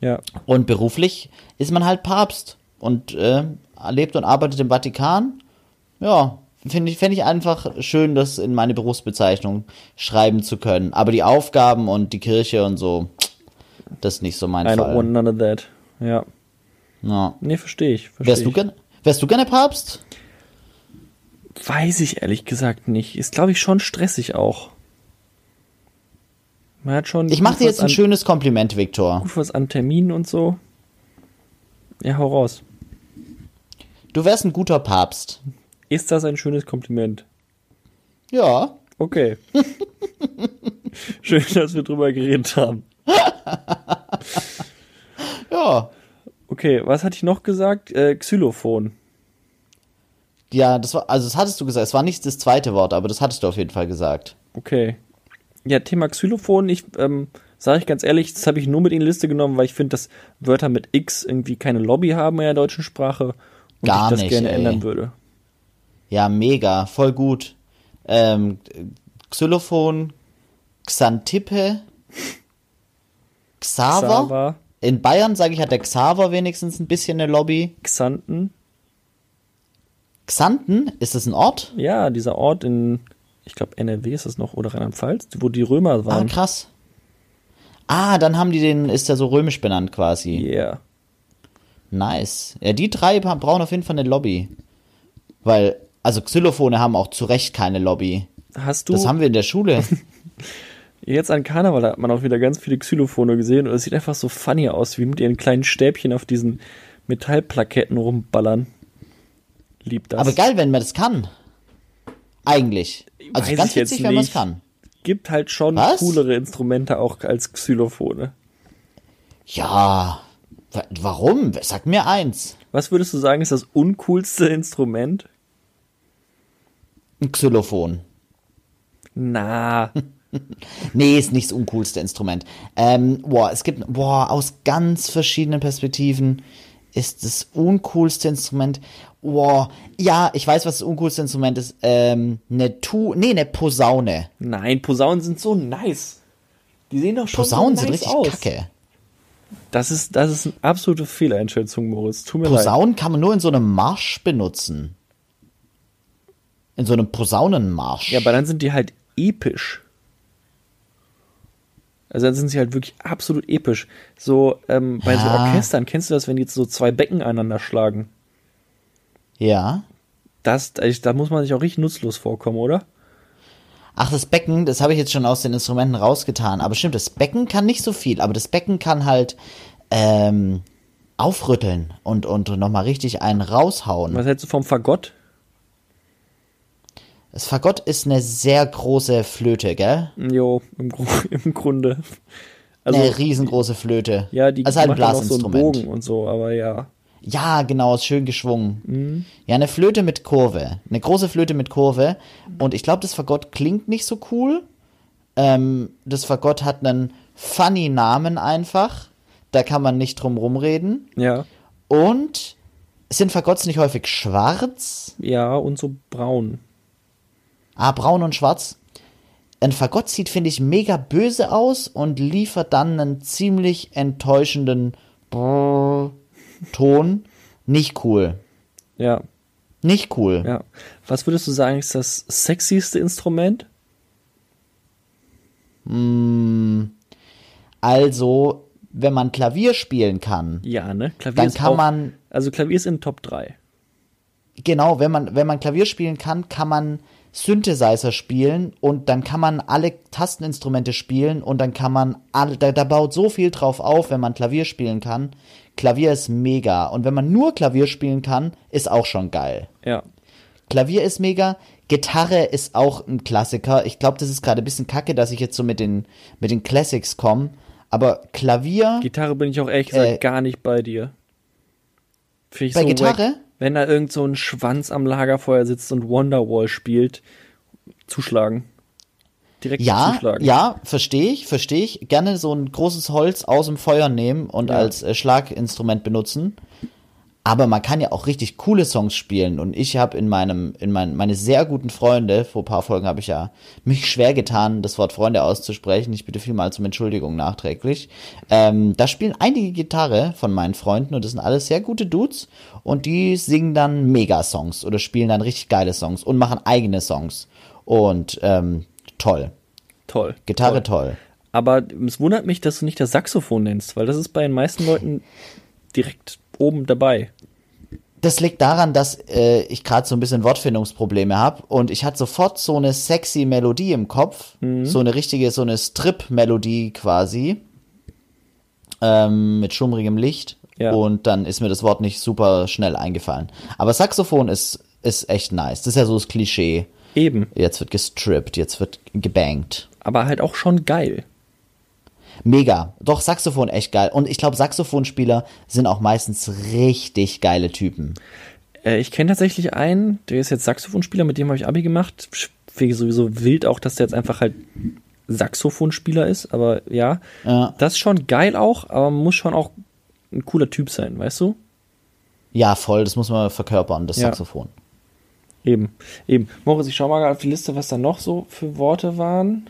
ja. Und beruflich ist man halt Papst und äh, lebt und arbeitet im Vatikan. Ja, finde ich, fände ich einfach schön, das in meine Berufsbezeichnung schreiben zu können. Aber die Aufgaben und die Kirche und so, das ist nicht so mein I don't Fall. want none of that. Ja. Ja. Nee, verstehe ich. Versteh Wärst, du ich. gerne, wärst du gerne Papst? Weiß ich ehrlich gesagt nicht. Ist, glaube ich, schon stressig auch. Man hat schon Ich mache dir jetzt ein an, schönes Kompliment, Viktor. gut was an Terminen und so. Ja, hau raus. Du wärst ein guter Papst. Ist das ein schönes Kompliment? Ja. Okay. [laughs] Schön, dass wir drüber geredet haben. [laughs] Ja. Okay, was hatte ich noch gesagt? Äh, Xylophon. Ja, das war, also das hattest du gesagt. Es war nicht das zweite Wort, aber das hattest du auf jeden Fall gesagt. Okay. Ja, Thema Xylophon, ich ähm, sage ich ganz ehrlich, das habe ich nur mit in die Liste genommen, weil ich finde, dass Wörter mit X irgendwie keine Lobby haben in der deutschen Sprache und Gar ich das nicht, gerne ey. ändern würde. Ja, mega, voll gut. Ähm, Xylophon, Xantippe, Xaver. Xaver, In Bayern, sage ich, hat der Xaver wenigstens ein bisschen eine Lobby. Xanten. Xanten, ist das ein Ort? Ja, dieser Ort in, ich glaube NRW ist das noch, oder Rheinland-Pfalz, wo die Römer Ah, waren. krass. Ah, dann haben die den, ist der so römisch benannt quasi. Yeah. Nice. Ja, die drei bra- brauchen auf jeden Fall eine Lobby. Weil, also Xylophone haben auch zu Recht keine Lobby. Hast du Das haben wir in der Schule. [laughs] jetzt an Karneval hat man auch wieder ganz viele Xylophone gesehen und es sieht einfach so funny aus, wie mit ihren kleinen Stäbchen auf diesen Metallplaketten rumballern. Lieb das. Aber geil, wenn man das kann. Eigentlich. Also Weiß ganz witzig, wenn man es kann. Gibt halt schon Was? coolere Instrumente auch als Xylophone. Ja. Wa- Warum? Sag mir eins. Was würdest du sagen, ist das uncoolste Instrument? Ein Xylophon. Na, [laughs] [laughs] Nee, ist nicht das uncoolste Instrument. Ähm, boah, es gibt, boah, aus ganz verschiedenen Perspektiven ist das uncoolste Instrument. Boah, ja, ich weiß, was das uncoolste Instrument ist. Ähm, eine Tu, nee, eine Posaune. nein, Posaunen sind so nice. Die sehen doch schon Posaunen so sind nice richtig aus. kacke. Das ist, das ist eine absolute Fehleinschätzung, Moritz. Tut mir leid. Posaunen kann man nur in so einem Marsch benutzen. In so einem Posaunenmarsch. Ja, aber dann sind die halt episch. Also dann sind sie halt wirklich absolut episch. So, ähm, bei so Ja. Orchestern, kennst du das, wenn jetzt so zwei Becken einander schlagen? ja. Das, da muss man sich auch richtig nutzlos vorkommen, oder? Ach, das Becken, das habe ich jetzt schon aus den Instrumenten rausgetan. Aber stimmt, das Becken kann nicht so viel, aber das Becken kann halt ähm, aufrütteln und, und nochmal richtig einen raushauen. Was hältst du vom Fagott? Das Fagott ist eine sehr große Flöte, gell? Jo, im, [laughs] im Grunde. Also, eine riesengroße Flöte. ja, die ist halt ein noch so einen Blasinstrument. Bogen und so, aber ja. Ja, genau, ist schön geschwungen. Mhm. Ja, eine Flöte mit Kurve. Eine große Flöte mit Kurve. Und ich glaube, das Fagott klingt nicht so cool. Ähm, das Fagott hat einen funny Namen einfach. Da kann man nicht drum rumreden. Ja, Und sind Fagotts nicht häufig schwarz? ja, und so braun. Ah, braun und schwarz. Ein Fagott sieht, finde ich, mega böse aus und liefert dann einen ziemlich enttäuschenden Brrr [laughs] Ton. Nicht cool. Ja, Nicht cool. ja. Was würdest du sagen, ist das sexyste Instrument? Also, wenn man Klavier spielen kann, Ja, ne? Klavier dann kann auch, man, Also Klavier ist in Top 3. genau, wenn man, wenn man Klavier spielen kann, kann man Synthesizer spielen und dann kann man alle Tasteninstrumente spielen und dann kann man alle, da, da baut so viel drauf auf, wenn man Klavier spielen kann. Klavier ist mega. Und wenn man nur Klavier spielen kann, ist auch schon geil. Ja. Klavier ist mega. Gitarre ist auch ein Klassiker. Ich glaube, das ist gerade ein bisschen kacke, dass ich jetzt so mit den, mit den Classics komme. Aber Klavier. Gitarre bin ich auch ehrlich gesagt Äh, gar nicht bei dir. Bei so Gitarre? wack. Wenn da irgend so ein Schwanz am Lagerfeuer sitzt und Wonderwall spielt, zuschlagen. Direkt Ja, zuschlagen. ja, verstehe ich, verstehe ich. Gerne so ein großes Holz aus dem Feuer nehmen und Ja. als äh, Schlaginstrument benutzen. Aber man kann ja auch richtig coole Songs spielen. Und ich habe in meinem, in mein, meine sehr guten Freunde, vor ein paar Folgen habe ich ja mich schwer getan, das Wort Freunde auszusprechen. Ich bitte vielmals um Entschuldigung nachträglich. Ähm, da spielen einige Gitarre von meinen Freunden und das sind alles sehr gute Dudes. Und die singen dann Mega-Songs oder spielen dann richtig geile Songs und machen eigene Songs. Und ähm, toll. Toll. Gitarre toll. Aber es wundert mich, dass du nicht das Saxophon nennst, weil das ist bei den meisten Leuten direkt oben dabei. Das liegt daran, dass äh, ich gerade so ein bisschen Wortfindungsprobleme habe und ich hatte sofort so eine sexy Melodie im Kopf, so eine richtige, so eine Strip-Melodie quasi ähm, mit schummrigem Licht Ja. Und dann ist mir das Wort nicht super schnell eingefallen. Aber Saxophon ist, ist echt nice. Das ist ja so das Klischee. Eben. Jetzt wird gestrippt, jetzt wird gebankt. Aber halt auch schon geil. Mega. Doch, Saxophon echt geil. Und ich glaube, Saxophonspieler sind auch meistens richtig geile Typen. Äh, ich kenne tatsächlich einen, der ist jetzt Saxophonspieler, mit dem habe ich Abi gemacht. Finde sowieso wild auch, dass der jetzt einfach halt Saxophonspieler ist, aber ja. Ja. Das ist schon geil auch, aber muss schon auch ein cooler Typ sein, weißt du? Ja, voll, das muss man verkörpern, das Ja. Saxophon. Eben, eben. Moritz, ich schau mal gerade auf die Liste, was da noch so für Worte waren.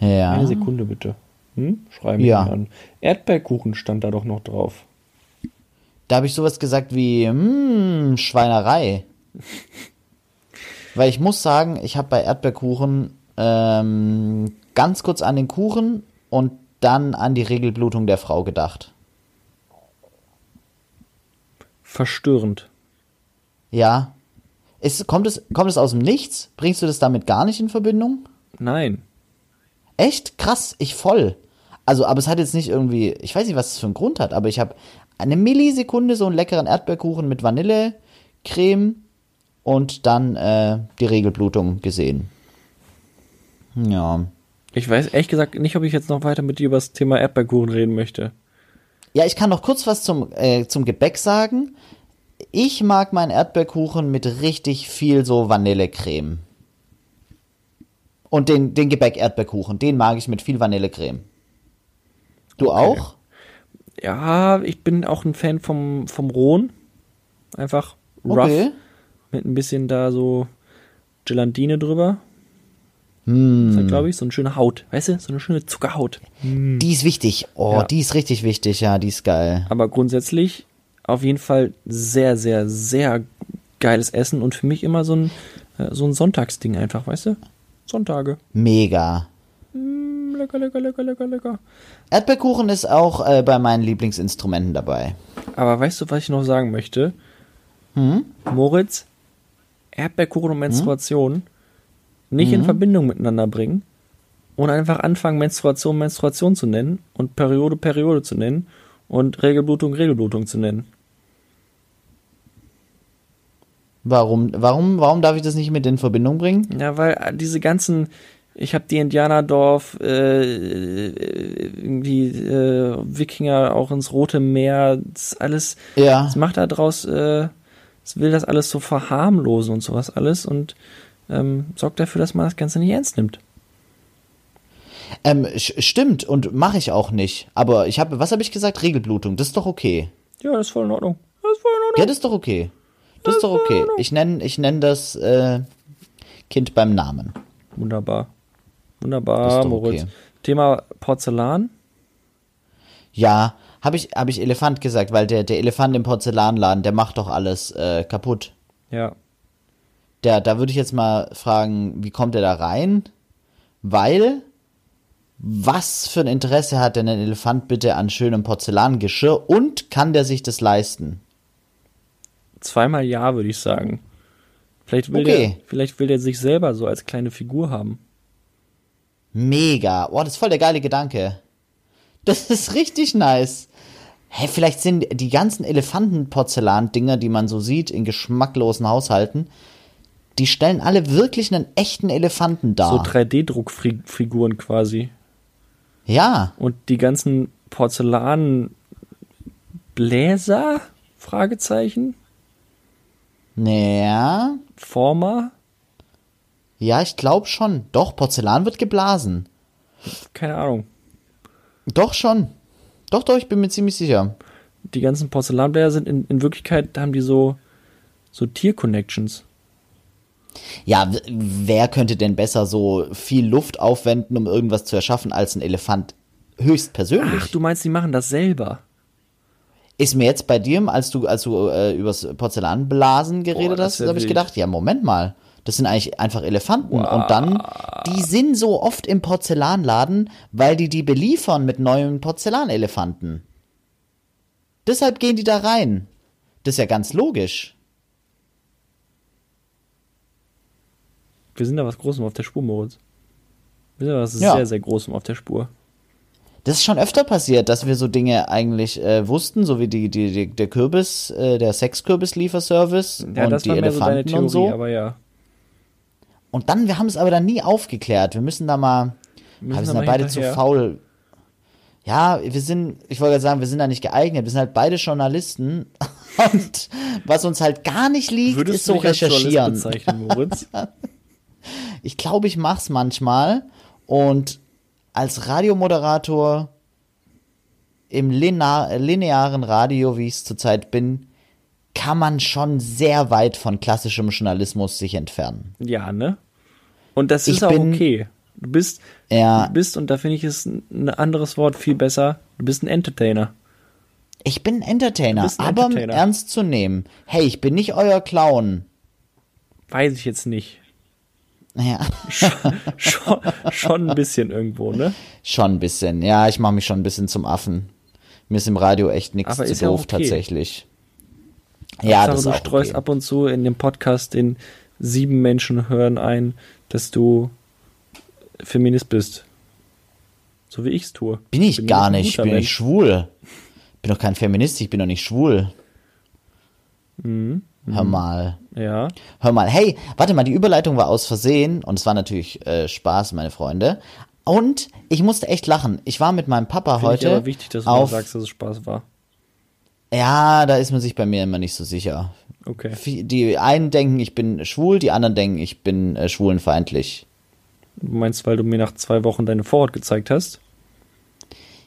Ja. Eine Sekunde bitte. Hm? Schreiben wir Ja. an. Erdbeerkuchen stand da doch noch drauf. Da habe ich sowas gesagt wie, hm, Schweinerei. Weil ich muss sagen, ich habe bei Erdbeerkuchen ähm, ganz kurz an den Kuchen und dann an die Regelblutung der Frau gedacht. Verstörend. Ja. Ist, kommt, es, kommt es aus dem Nichts? Bringst du das damit gar nicht in Verbindung? Nein. Echt? Krass, ich voll. Also, aber es hat jetzt nicht irgendwie, ich weiß nicht, was es für einen Grund hat, aber ich habe eine Millisekunde so einen leckeren Erdbeerkuchen mit Vanillecreme und dann äh, die Regelblutung gesehen. Ja. Ich weiß ehrlich gesagt nicht, ob ich jetzt noch weiter mit dir über das Thema Erdbeerkuchen reden möchte. Ja, ich kann noch kurz was zum, äh, zum Gebäck sagen. Ich mag meinen Erdbeerkuchen mit richtig viel so Vanillecreme. Und den, den Gebäck-Erdbeerkuchen, den mag ich mit viel Vanillecreme. Du auch? Ja, ich bin auch ein Fan vom, vom Rohen. Einfach rough. Okay. Mit ein bisschen da so Gelatine drüber. Hm. Das ist glaube ich, so eine schöne Haut. Weißt du, so eine schöne Zuckerhaut. Die ist wichtig. Oh, Ja. die ist richtig wichtig, ja, die ist geil. Aber grundsätzlich auf jeden Fall sehr, sehr, sehr geiles Essen und für mich immer so ein, äh, so ein Sonntagsding einfach, weißt du? Sonntage. Mega. Lecker, lecker, lecker, lecker, lecker. Erdbeerkuchen ist auch äh, bei meinen Lieblingsinstrumenten dabei. Aber weißt du, was ich noch sagen möchte? Hm? Moritz, Erdbeerkuchen und Menstruation nicht in Verbindung miteinander bringen und einfach anfangen, Menstruation Menstruation zu nennen und Periode Periode zu nennen und Regelblutung Regelblutung zu nennen. Warum, warum, warum darf ich das nicht mit in Verbindung bringen? Ja, weil äh, diese ganzen, ich habe die Indianerdorf, äh, irgendwie äh, Wikinger auch ins Rote Meer, das alles, Ja. das macht da draus, äh, es will das alles so verharmlosen und sowas alles und ähm, sorgt dafür, dass man das Ganze nicht ernst nimmt. Ähm, stimmt und mache ich auch nicht. Aber ich habe, was habe ich gesagt? Regelblutung. Das ist doch okay. Ja, das ist voll in Ordnung. Das ist voll in Ordnung. Ja, das ist doch okay. Das ist doch okay. Ich nenne, ich nenne das äh, Kind beim Namen. Wunderbar. Wunderbar, Moritz. okay. Thema Porzellan. Ja, habe ich, hab ich Elefant gesagt, weil der, der Elefant im Porzellanladen, der macht doch alles äh, kaputt. Ja. Der, da würde ich jetzt mal fragen, wie kommt er da rein? Weil, was für ein Interesse hat denn ein Elefant bitte an schönem Porzellangeschirr und kann der sich das leisten? Zweimal ja, würde ich sagen. Vielleicht will, Okay. der, vielleicht will der sich selber so als kleine Figur haben. Mega. Boah, das ist voll der geile Gedanke. Das ist richtig nice. Hä, vielleicht sind die ganzen Elefantenporzellan-Dinger, die man so sieht in geschmacklosen Haushalten, die stellen alle wirklich einen echten Elefanten So dar. 3D-Druckfiguren quasi. ja, Und die ganzen Porzellanbläser? Fragezeichen. naja, Former? Ja, ich glaube schon. Doch, Porzellan wird geblasen. Keine Ahnung. Doch schon. Doch, doch, ich bin mir ziemlich sicher. Die ganzen Porzellanbläser sind in, in Wirklichkeit, haben die so, so Tier-Connections. Ja, wer könnte denn besser so viel Luft aufwenden, um irgendwas zu erschaffen, als ein Elefant? Höchstpersönlich. Ach, du meinst, die machen das selber? Ist mir jetzt bei dir, als du, als du äh, übers Porzellanblasen geredet das hast, habe ich gedacht, ja, Moment mal. Das sind eigentlich einfach Elefanten. Und dann, die sind so oft im Porzellanladen, weil die die beliefern mit neuen Porzellanelefanten. Deshalb gehen die da rein. Das ist ja ganz logisch. Wir sind da was Großem auf der Spur, Moritz. Wir sind da was Ja. sehr, sehr Großem auf der Spur. Das ist schon öfter passiert, dass wir so Dinge eigentlich äh, wussten, so wie die, die, die der Kürbis, äh, der Sexkürbis-Lieferservice Ja, und die mehr so Elefanten Theorie, und so. aber ja. Und dann, wir haben es aber dann nie aufgeklärt. Wir müssen da mal, Müssen wir da sind da beide hinterher. zu faul. Ja, wir sind, ich wollte gerade sagen, wir sind da nicht geeignet. Wir sind halt beide Journalisten. [laughs] Und was uns halt gar nicht liegt, Würdest ist so recherchieren. [laughs] Ich glaube, ich mach's manchmal. Und als Radiomoderator im linear, linearen Radio, wie ich es zurzeit bin, kann man schon sehr weit von klassischem Journalismus sich entfernen. ja, ne? Und das Ich ist auch bin- okay. Du bist, Ja. du bist, und da finde ich es ein anderes Wort viel besser, du bist ein Entertainer. Ich bin ein Entertainer, ein aber Entertainer. ernst zu nehmen. Hey, ich bin nicht euer Clown. Weiß ich jetzt nicht. Ja, [laughs] Schon, schon ein bisschen irgendwo, ne? schon ein bisschen. Ja, ich mache mich schon ein bisschen zum Affen. Mir ist im Radio echt nichts zu ist ja doof okay. tatsächlich. Ja, das du auch streust okay. ab und zu in dem Podcast, den sieben Menschen hören ein, dass du Feminist bist. So wie ich es tue. Bin ich Bin gar nicht. Ich bin Mensch. nicht schwul. Bin doch kein Feminist, ich bin doch nicht schwul. Mhm. Hör mal. Ja. Hör mal. Hey, warte mal, die Überleitung war aus Versehen und es war natürlich äh, Spaß, meine Freunde. Und ich musste echt lachen. Ich war mit meinem Papa Finde ich heute aber wichtig, dass du auf. sagst, dass es Spaß war. Ja, da ist man sich bei mir immer nicht so sicher. Okay. Die einen denken, ich bin schwul, die anderen denken, ich bin äh, schwulenfeindlich. Du meinst, weil du mir nach zwei Wochen deine Vorhaut gezeigt hast?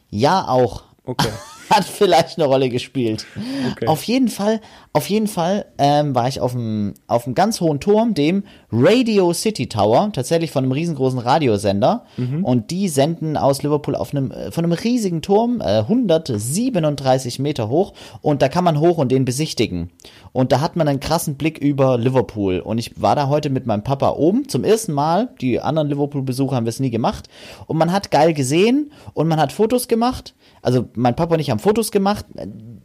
Ja, auch. Okay. [laughs] Hat vielleicht eine Rolle gespielt. Okay. Auf jeden Fall, auf jeden Fall ähm, war ich auf einem auf einem ganz hohen Turm, dem Radio City Tower, tatsächlich von einem riesengroßen Radiosender. Und die senden aus Liverpool auf einem äh, von einem riesigen Turm, äh, 137 Meter hoch. Und da kann man hoch und den besichtigen. Und da hat man einen krassen Blick über Liverpool. Und ich war da heute mit meinem Papa oben zum ersten Mal. Die anderen Liverpool-Besucher haben wir es nie gemacht. Und man hat geil gesehen und man hat Fotos gemacht. Also mein Papa und ich haben Fotos gemacht.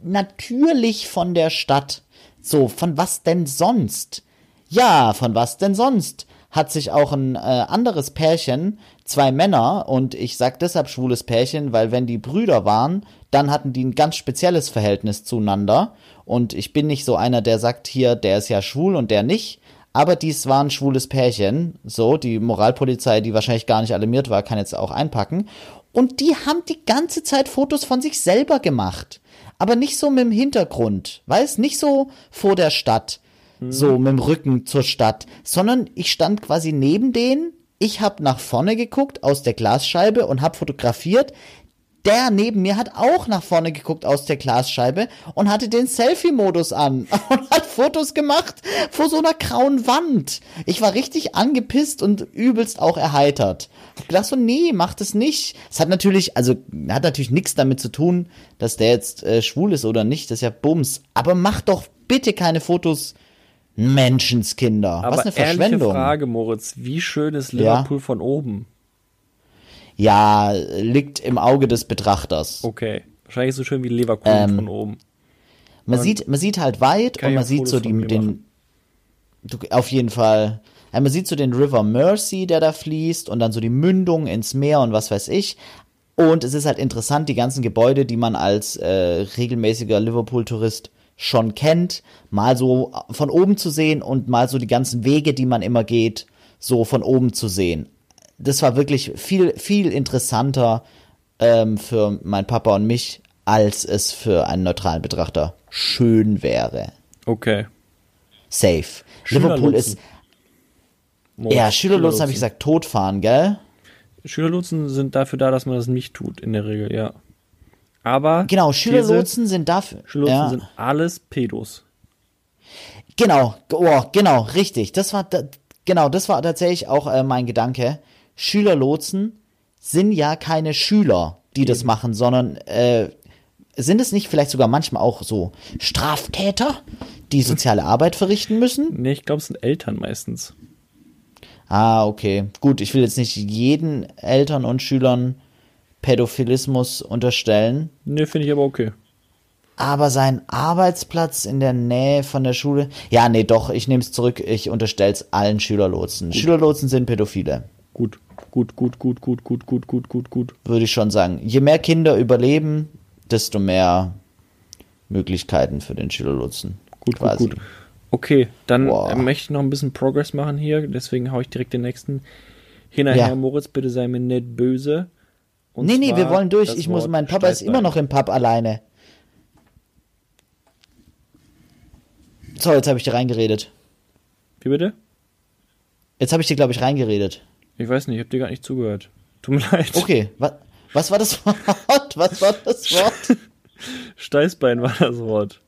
Natürlich von der Stadt. So, von was denn sonst? Ja, von was denn sonst? Hat sich auch ein äh, anderes Pärchen, zwei Männer, und ich sag deshalb schwules Pärchen, weil wenn die Brüder waren, dann hatten die ein ganz spezielles Verhältnis zueinander. Und ich bin nicht so einer, der sagt hier, der ist ja schwul und der nicht. Aber dies war ein schwules Pärchen. So, die Moralpolizei, die wahrscheinlich gar nicht alarmiert war, kann jetzt auch einpacken. Und die haben die ganze Zeit Fotos von sich selber gemacht. Aber nicht so mit dem Hintergrund. Weißt, nicht so vor der Stadt. So mit dem Rücken zur Stadt. Sondern ich stand quasi neben denen. Ich habe nach vorne geguckt aus der Glasscheibe und habe fotografiert. Der neben mir hat auch nach vorne geguckt aus der Glasscheibe und hatte den Selfie-Modus an [laughs] und hat Fotos gemacht vor so einer grauen Wand. Ich war richtig angepisst und übelst auch erheitert. Hab gedacht so, nee, macht es nicht. Es hat natürlich, also hat natürlich nichts damit zu tun, dass der jetzt äh, schwul ist oder nicht. Das ist ja Bums. Aber macht doch bitte keine Fotos Menschenskinder. Aber Was eine Verschwendung. Frage, Moritz. Wie schön ist Ja. Liverpool von oben? Ja, liegt im Auge des Betrachters. Okay. Wahrscheinlich so schön wie Leverkusen Ähm, von oben. Man sieht, man sieht halt weit und man sieht so die, den, du, auf jeden Fall, ja, man sieht so den River Mersey, der da fließt und dann so die Mündung ins Meer und was weiß ich. Und es ist halt interessant, die ganzen Gebäude, die man als äh, regelmäßiger Liverpool-Tourist schon kennt, mal so von oben zu sehen und mal so die ganzen Wege, die man immer geht, so von oben zu sehen. Das war wirklich viel, viel interessanter ähm, für mein Papa und mich, als es für einen neutralen Betrachter schön wäre. Okay. Safe. Liverpool ist, Moritz, ja, Schülerlotsen habe ich gesagt, totfahren, gell? Schülerlotsen sind dafür da, dass man das nicht tut, in der Regel, ja. Aber. Genau, Schülerlotsen sind dafür. Schülerlotsen ja. sind alles Pedos. Genau, oh, genau, richtig. Das war, genau, das war tatsächlich auch äh, mein Gedanke. Schülerlotsen sind ja keine Schüler, die das machen, sondern äh, sind es nicht vielleicht sogar manchmal auch so Straftäter, die soziale [laughs] Arbeit verrichten müssen? Nee, ich glaube, es sind Eltern meistens. Ah, okay. Gut, ich will jetzt nicht jeden Eltern und Schülern Pädophilismus unterstellen, Nee, finde ich aber okay. aber sein Arbeitsplatz in der Nähe von der Schule. Ja, nee, doch, ich nehme es zurück, ich unterstelle es allen Schülerlotsen. Schülerlotsen sind Pädophile. Gut. Gut, gut, gut, gut, gut, gut, gut, gut, gut. würde ich schon sagen. Je mehr Kinder überleben, desto mehr Möglichkeiten für den Schülerlotsen. Gut, quasi. gut, gut. Okay, dann äh, möchte ich noch ein bisschen Progress machen hier, deswegen hau ich direkt den nächsten hinterher. Ja. Moritz, bitte sei mir nicht böse. Und Nee, nee, wir wollen durch. Ich muss, mein Papa ist immer noch im Pub alleine. So, jetzt habe ich dir reingeredet. Wie bitte? Jetzt habe ich dir, glaube ich, reingeredet. Ich weiß nicht, ich habe dir gar nicht zugehört. Tut mir leid. Okay, wa was war das [laughs] Wort? Was war das Wort? Steißbein war das Wort.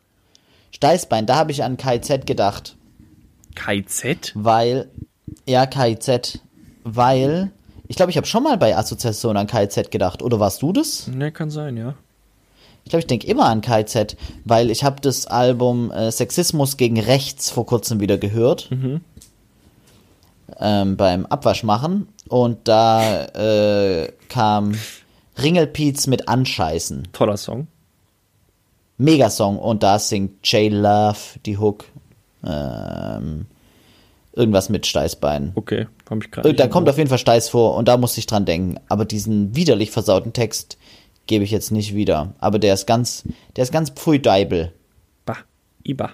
Steißbein, da habe ich an KZ gedacht. KZ? Weil, ja, KIZ, weil, ich glaube, ich habe schon mal bei Assoziation an KIZ gedacht. Oder warst du das? Ne, kann sein, ja. Ich glaube, ich denke immer an KIZ, weil ich habe das Album äh, Sexismus gegen Rechts vor kurzem wieder gehört. Ähm, beim Abwaschmachen. Und da äh, kam Ringelpiez mit Anscheißen. Toller Song. Megasong. Und da singt J Love die Hook. Ähm, irgendwas mit Steißbein. Okay, hab ich gerade. Äh, Da kommt auf jeden Fall Steiß vor und da musste ich dran denken. Aber diesen widerlich versauten Text gebe ich jetzt nicht wieder. Aber der ist ganz, der ist ganz pfui Deibel. Bah. Iba.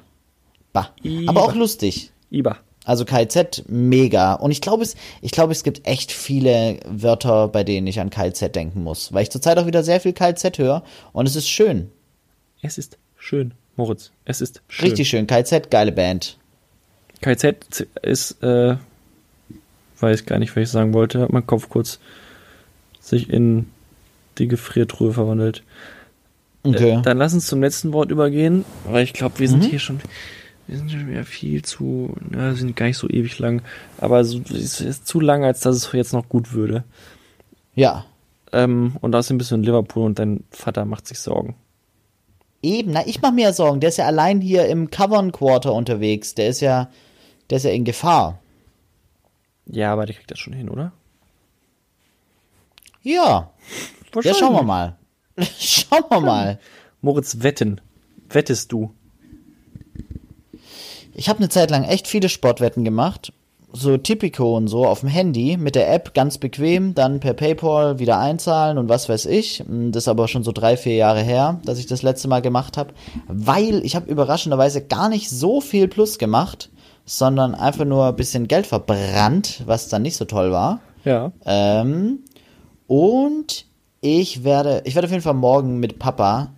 Bah. Iba. Aber auch lustig. Iba. Also KZ mega. Und ich glaube, es, ich glaube, es gibt echt viele Wörter, bei denen ich an KZ denken muss. Weil ich zurzeit auch wieder sehr viel KZ höre und es ist schön. Es ist schön, Moritz. Es ist schön. Richtig schön. KZ, geile Band. KZ ist, äh, weiß gar nicht, was ich sagen wollte, hat mein Kopf kurz sich in die Gefriertruhe verwandelt. Okay. Äh, dann lass uns zum letzten Wort übergehen, weil ich glaube, wir sind Mhm. hier schon, wir sind schon wieder viel zu, na, sind gar nicht so ewig lang, aber so, es ist zu lang, als dass es jetzt noch gut würde. ja. Ähm, und außerdem bist du in Liverpool und dein Vater macht sich Sorgen. Eben, na, ich mache mir ja Sorgen. Der ist ja allein hier im Cavern Quarter unterwegs. Der ist ja, der ist ja in Gefahr. Ja, aber der kriegt das schon hin, oder? Ja. Ja, schauen wir mal. [laughs] schauen wir mal. Moritz, wetten. Wettest du? Ich habe eine Zeit lang echt viele Sportwetten gemacht. So Tipico und so auf dem Handy mit der App ganz bequem, dann per PayPal wieder einzahlen und was weiß ich. Das ist aber schon so drei, vier Jahre her, dass ich das letzte Mal gemacht habe, weil ich habe überraschenderweise gar nicht so viel Plus gemacht, sondern einfach nur ein bisschen Geld verbrannt, was dann nicht so toll war. Ja. Ähm, und ich werde, ich werde auf jeden Fall morgen mit Papa,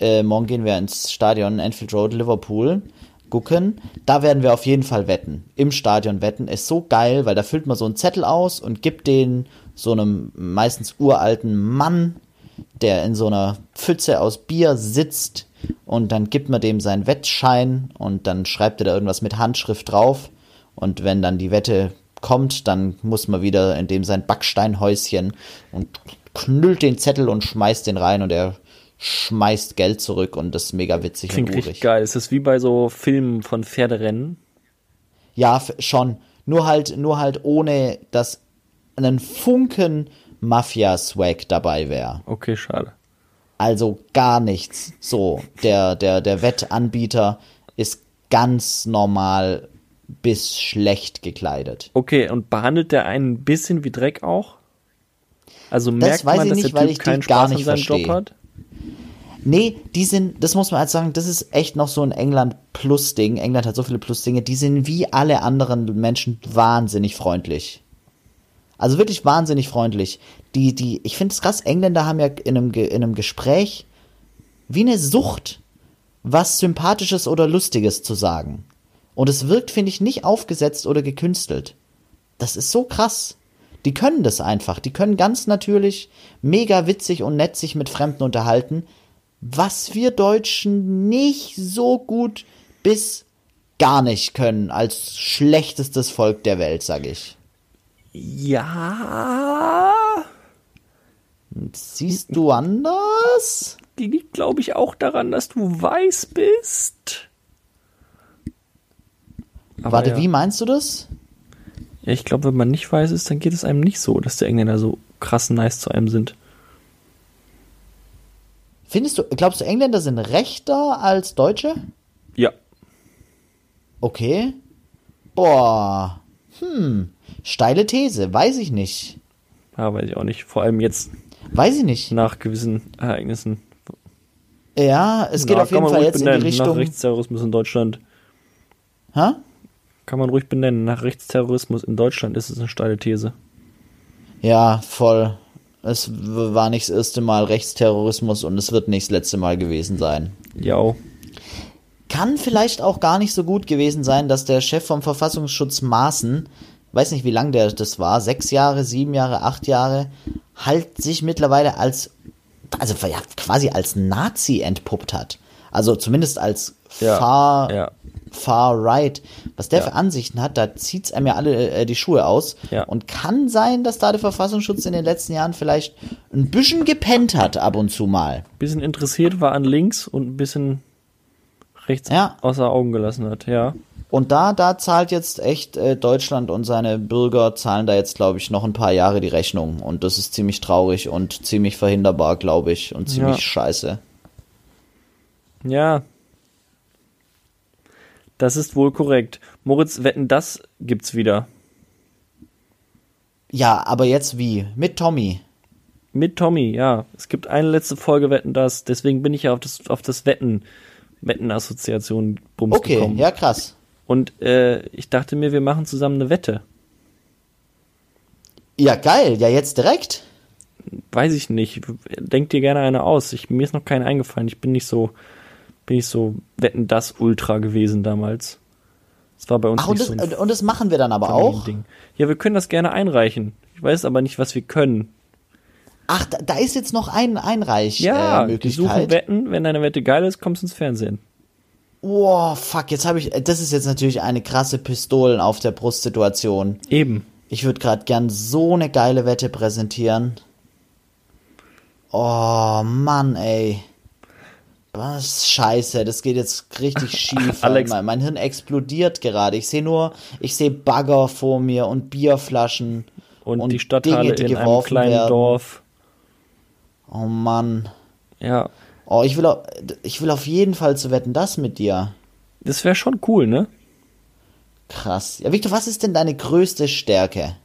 äh, morgen gehen wir ins Stadion Enfield Road, Liverpool, gucken. Da werden wir auf jeden Fall wetten. Im Stadion wetten. Ist so geil, weil da füllt man so einen Zettel aus und gibt den so einem meistens uralten Mann, der in so einer Pfütze aus Bier sitzt und dann gibt man dem seinen Wettschein und dann schreibt er da irgendwas mit Handschrift drauf und wenn dann die Wette kommt, dann muss man wieder in dem sein Backsteinhäuschen und knüllt den Zettel und schmeißt den rein und er schmeißt Geld zurück und das ist mega witzig Klingt und richtig urig. geil. Es ist wie bei so Filmen von Pferderennen. Ja, schon. Nur halt, nur halt ohne, dass einen Funken Mafia-Swag dabei wäre. Okay, schade. Also gar nichts. So, der, der, der Wettanbieter ist ganz normal bis schlecht gekleidet. Okay, und behandelt der einen ein bisschen wie Dreck auch? Also merkt weiß man, ich dass nicht, der weil Typ ich die keinen gar Spaß an nicht seinem Job verstehe. hat? Nee, die sind, das muss man halt sagen, das ist echt noch so ein England-Plus-Ding. England hat so viele Plus-Dinge, die sind wie alle anderen Menschen wahnsinnig freundlich. Also wirklich wahnsinnig freundlich. Die, die, ich finde es krass, Engländer haben ja in einem, in einem Gespräch wie eine Sucht, was Sympathisches oder Lustiges zu sagen. Und es wirkt, finde ich, nicht aufgesetzt oder gekünstelt. Das ist so krass. Die können das einfach. Die können ganz natürlich mega witzig und nett sich mit Fremden unterhalten, was wir Deutschen nicht so gut bis gar nicht können als schlechtestes Volk der Welt, sag ich. Ja, Siehst du anders? die liegt, glaube ich, auch daran, dass du weiß bist. Aber Warte, ja. wie meinst du das? Ja, ich glaube, wenn man nicht weiß ist, dann geht es einem nicht so, dass die Engländer so krass nice zu einem sind. Findest du, glaubst du, Engländer sind rechter als Deutsche? Ja. Okay. Boah. Hm. Steile These, weiß ich nicht. Ah, weiß ich auch nicht. Vor allem jetzt Weiß ich nicht. nach gewissen Ereignissen. Ja, es geht Na, auf jeden Fall jetzt in die benennen, Nach Richtung. Rechtsterrorismus in Deutschland. Hä? Kann man ruhig benennen. Nach Rechtsterrorismus in Deutschland ist es eine steile These. Ja, voll. Es war nicht das erste Mal Rechtsterrorismus und es wird nicht das letzte Mal gewesen sein. Ja. Kann vielleicht auch gar nicht so gut gewesen sein, dass der Chef vom Verfassungsschutz Maaßen, weiß nicht wie lang der das war, sechs Jahre, sieben Jahre, acht Jahre, halt sich mittlerweile als, also ja, quasi als Nazi entpuppt hat. Also zumindest als Ja, far, ja. Far right. Was der Ja. für Ansichten hat, da zieht's einem ja alle äh, die Schuhe aus. Ja. Und kann sein, dass da der Verfassungsschutz in den letzten Jahren vielleicht ein bisschen gepennt hat ab und zu mal. Bisschen interessiert war an links und ein bisschen rechts Ja. außer Augen gelassen hat. Ja. Und da, da zahlt jetzt echt äh, Deutschland und seine Bürger zahlen da jetzt, glaube ich, noch ein paar Jahre die Rechnung. Und das ist ziemlich traurig und ziemlich verhinderbar, glaube ich, und ziemlich Ja. scheiße. Ja. Das ist wohl korrekt. Moritz, wetten, das gibt's wieder. Ja, aber jetzt wie? Mit Tommy. Mit Tommy, ja. Es gibt eine letzte Folge Wetten, das. Deswegen bin ich ja auf das, auf das Wetten, Wettenassoziation Bums Okay, gekommen. ja krass. Und äh, ich dachte mir, wir machen zusammen eine Wette. Ja, geil. Ja, jetzt direkt. Weiß ich nicht. Denk dir gerne eine aus. Ich, mir ist noch keine eingefallen. Ich bin nicht so, bin nicht so Wetten, das Ultra gewesen damals. Das war bei uns Ach, und nicht das, so ein und das machen wir dann aber auch. Ding. Ja, wir können das gerne einreichen. Ich weiß aber nicht, was wir können. Ach, da, da ist jetzt noch ein Einreich Ja, äh, die suchen Möglichkeit. Wetten. Wenn deine Wette geil ist, kommst du ins Fernsehen. Wow, fuck, jetzt habe ich das ist jetzt natürlich eine krasse Pistolen auf der Brust Situation. Eben. Ich würde gerade gern so eine geile Wette präsentieren. Oh Mann, ey. Was scheiße, das geht jetzt richtig [laughs] schief. Alex. Mein, mein Hirn explodiert gerade. Ich sehe nur, ich sehe Bagger vor mir und Bierflaschen Und, Und die Stadthalle Dinge, die in einem kleinen werden. Dorf. Oh Mann. Ja, Oh, ich will, ich will auf jeden Fall zu wetten, das mit dir. das wäre schon cool, ne? Krass. Ja, Victor, was ist denn deine größte Stärke?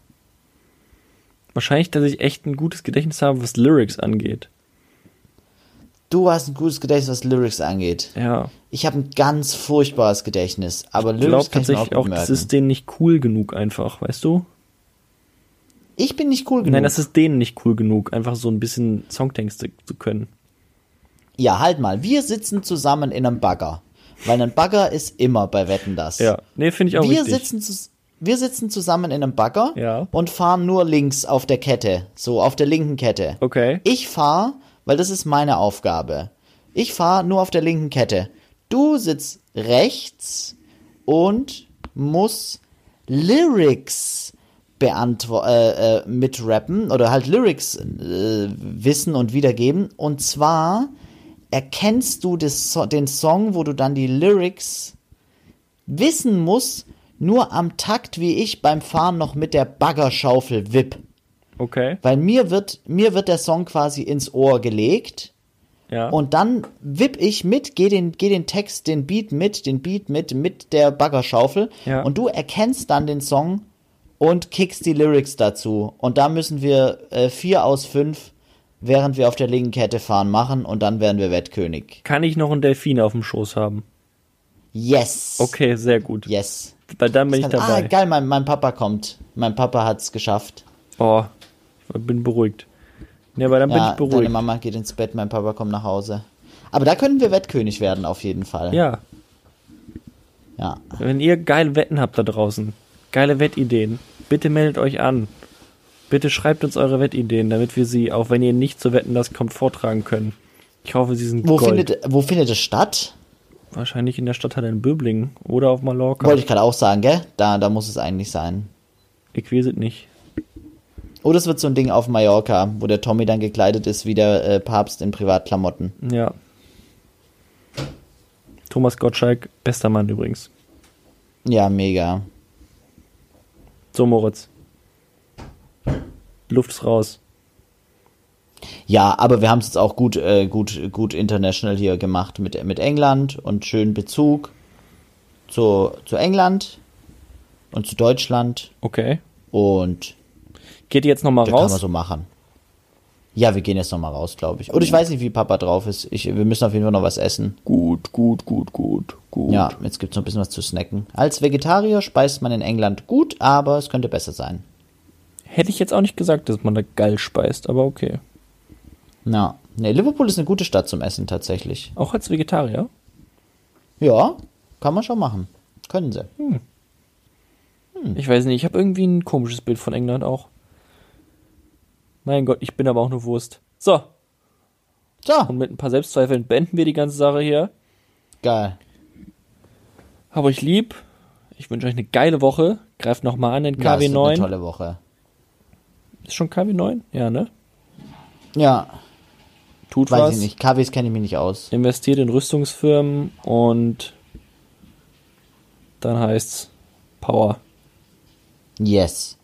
Wahrscheinlich, dass ich echt ein gutes Gedächtnis habe, was Lyrics angeht. Du hast ein gutes Gedächtnis, was Lyrics angeht. Ja. Ich habe ein ganz furchtbares Gedächtnis, aber Ich Lyrics glaube kann ich mir auch tatsächlich auch, gut das merken. ist denen nicht cool genug einfach, weißt du? Ich bin nicht cool genug. Nein, das ist denen nicht cool genug, einfach so ein bisschen Songtexte zu können. ja, halt mal. Wir sitzen zusammen in einem Bagger. Weil ein Bagger ist immer bei Wetten das. Ja. Nee, finde ich auch wir richtig. sitzen, wir sitzen zusammen in einem Bagger Ja. und fahren nur links auf der Kette. So, auf der linken Kette. Okay. Ich fahre, weil das ist meine Aufgabe. Ich fahre nur auf der linken Kette. Du sitzt rechts und musst Lyrics beantworten, äh, äh, mitrappen oder halt Lyrics äh, wissen und wiedergeben. Und zwar erkennst du So- den Song, wo du dann die Lyrics wissen musst, nur am Takt, wie ich beim Fahren noch mit der Baggerschaufel wipp. Okay. Weil mir wird, mir wird der Song quasi ins Ohr gelegt Ja. und dann wipp ich mit, geh den, geh den Text, den Beat mit, den Beat mit, mit der Baggerschaufel Ja. und du erkennst dann den Song und kickst die Lyrics dazu. Und da müssen wir äh, vier aus fünf, während wir auf der linken Kette fahren, machen und dann werden wir Wettkönig. Kann ich noch einen Delfin auf dem Schoß haben? Yes. Okay, sehr gut. Yes. Weil dann bin ich ah, dabei. geil, mein, mein Papa kommt. Mein Papa hat's geschafft. Oh, bin beruhigt. Ja, aber dann bin Ja, ich deine beruhigt. Mama geht ins Bett, mein Papa kommt nach Hause. Aber da können wir Wettkönig werden, auf jeden Fall. Ja, ja. wenn ihr geile Wetten habt da draußen, geile Wettideen, bitte meldet euch an. Bitte schreibt uns eure Wettideen, damit wir sie, auch wenn ihr nicht zu wetten das kommt, vortragen können. Ich hoffe, sie sind Wo Gold. findet, wo findet es statt? Wahrscheinlich in der Stadthalle in Böblingen oder auf Mallorca. Wollte ich gerade auch sagen, gell? Da, da muss es eigentlich sein. Ich weiß es nicht. Oder es wird so ein Ding auf Mallorca, wo der Tommy dann gekleidet ist wie der äh, Papst in Privatklamotten. Ja. Thomas Gottschalk, bester Mann übrigens. Ja, mega. So, Moritz. Luft ist raus. Ja, aber wir haben es jetzt auch gut, äh, gut, gut international hier gemacht mit, mit England und schön Bezug zu, zu England und zu Deutschland Okay. und Geht ihr jetzt nochmal Das kann man raus? so machen. Ja, wir gehen jetzt noch mal raus, glaube ich. Oder ich weiß nicht, wie Papa drauf ist. Ich, wir müssen auf jeden Fall noch was essen. Gut, gut, gut, gut, gut. Ja, jetzt gibt's noch ein bisschen was zu snacken. Als Vegetarier speist man in England gut, aber es könnte besser sein. Hätte ich jetzt auch nicht gesagt, dass man da geil speist, aber okay. Ja. Nee, Liverpool ist eine gute Stadt zum Essen tatsächlich. Auch als Vegetarier? Ja, kann man schon machen. Können sie. Ich weiß nicht, ich habe irgendwie ein komisches Bild von England auch. Mein Gott, ich bin aber auch nur Wurst. So, So, und mit ein paar Selbstzweifeln beenden wir die ganze Sache hier. geil. Hab euch lieb. Ich wünsche euch eine geile Woche. Greift nochmal an in Ja, es wird eine KW9. tolle Woche. Ist schon KW9? Ja, ne? Ja, Tut weiß was. ich nicht. KWs kenne ich mich nicht aus. Investiert in Rüstungsfirmen und dann heißt's Power. Yes.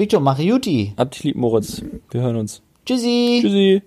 Victor, mach Juti. Habt dich lieb, Moritz. Wir hören uns. Tschüssi. Tschüssi.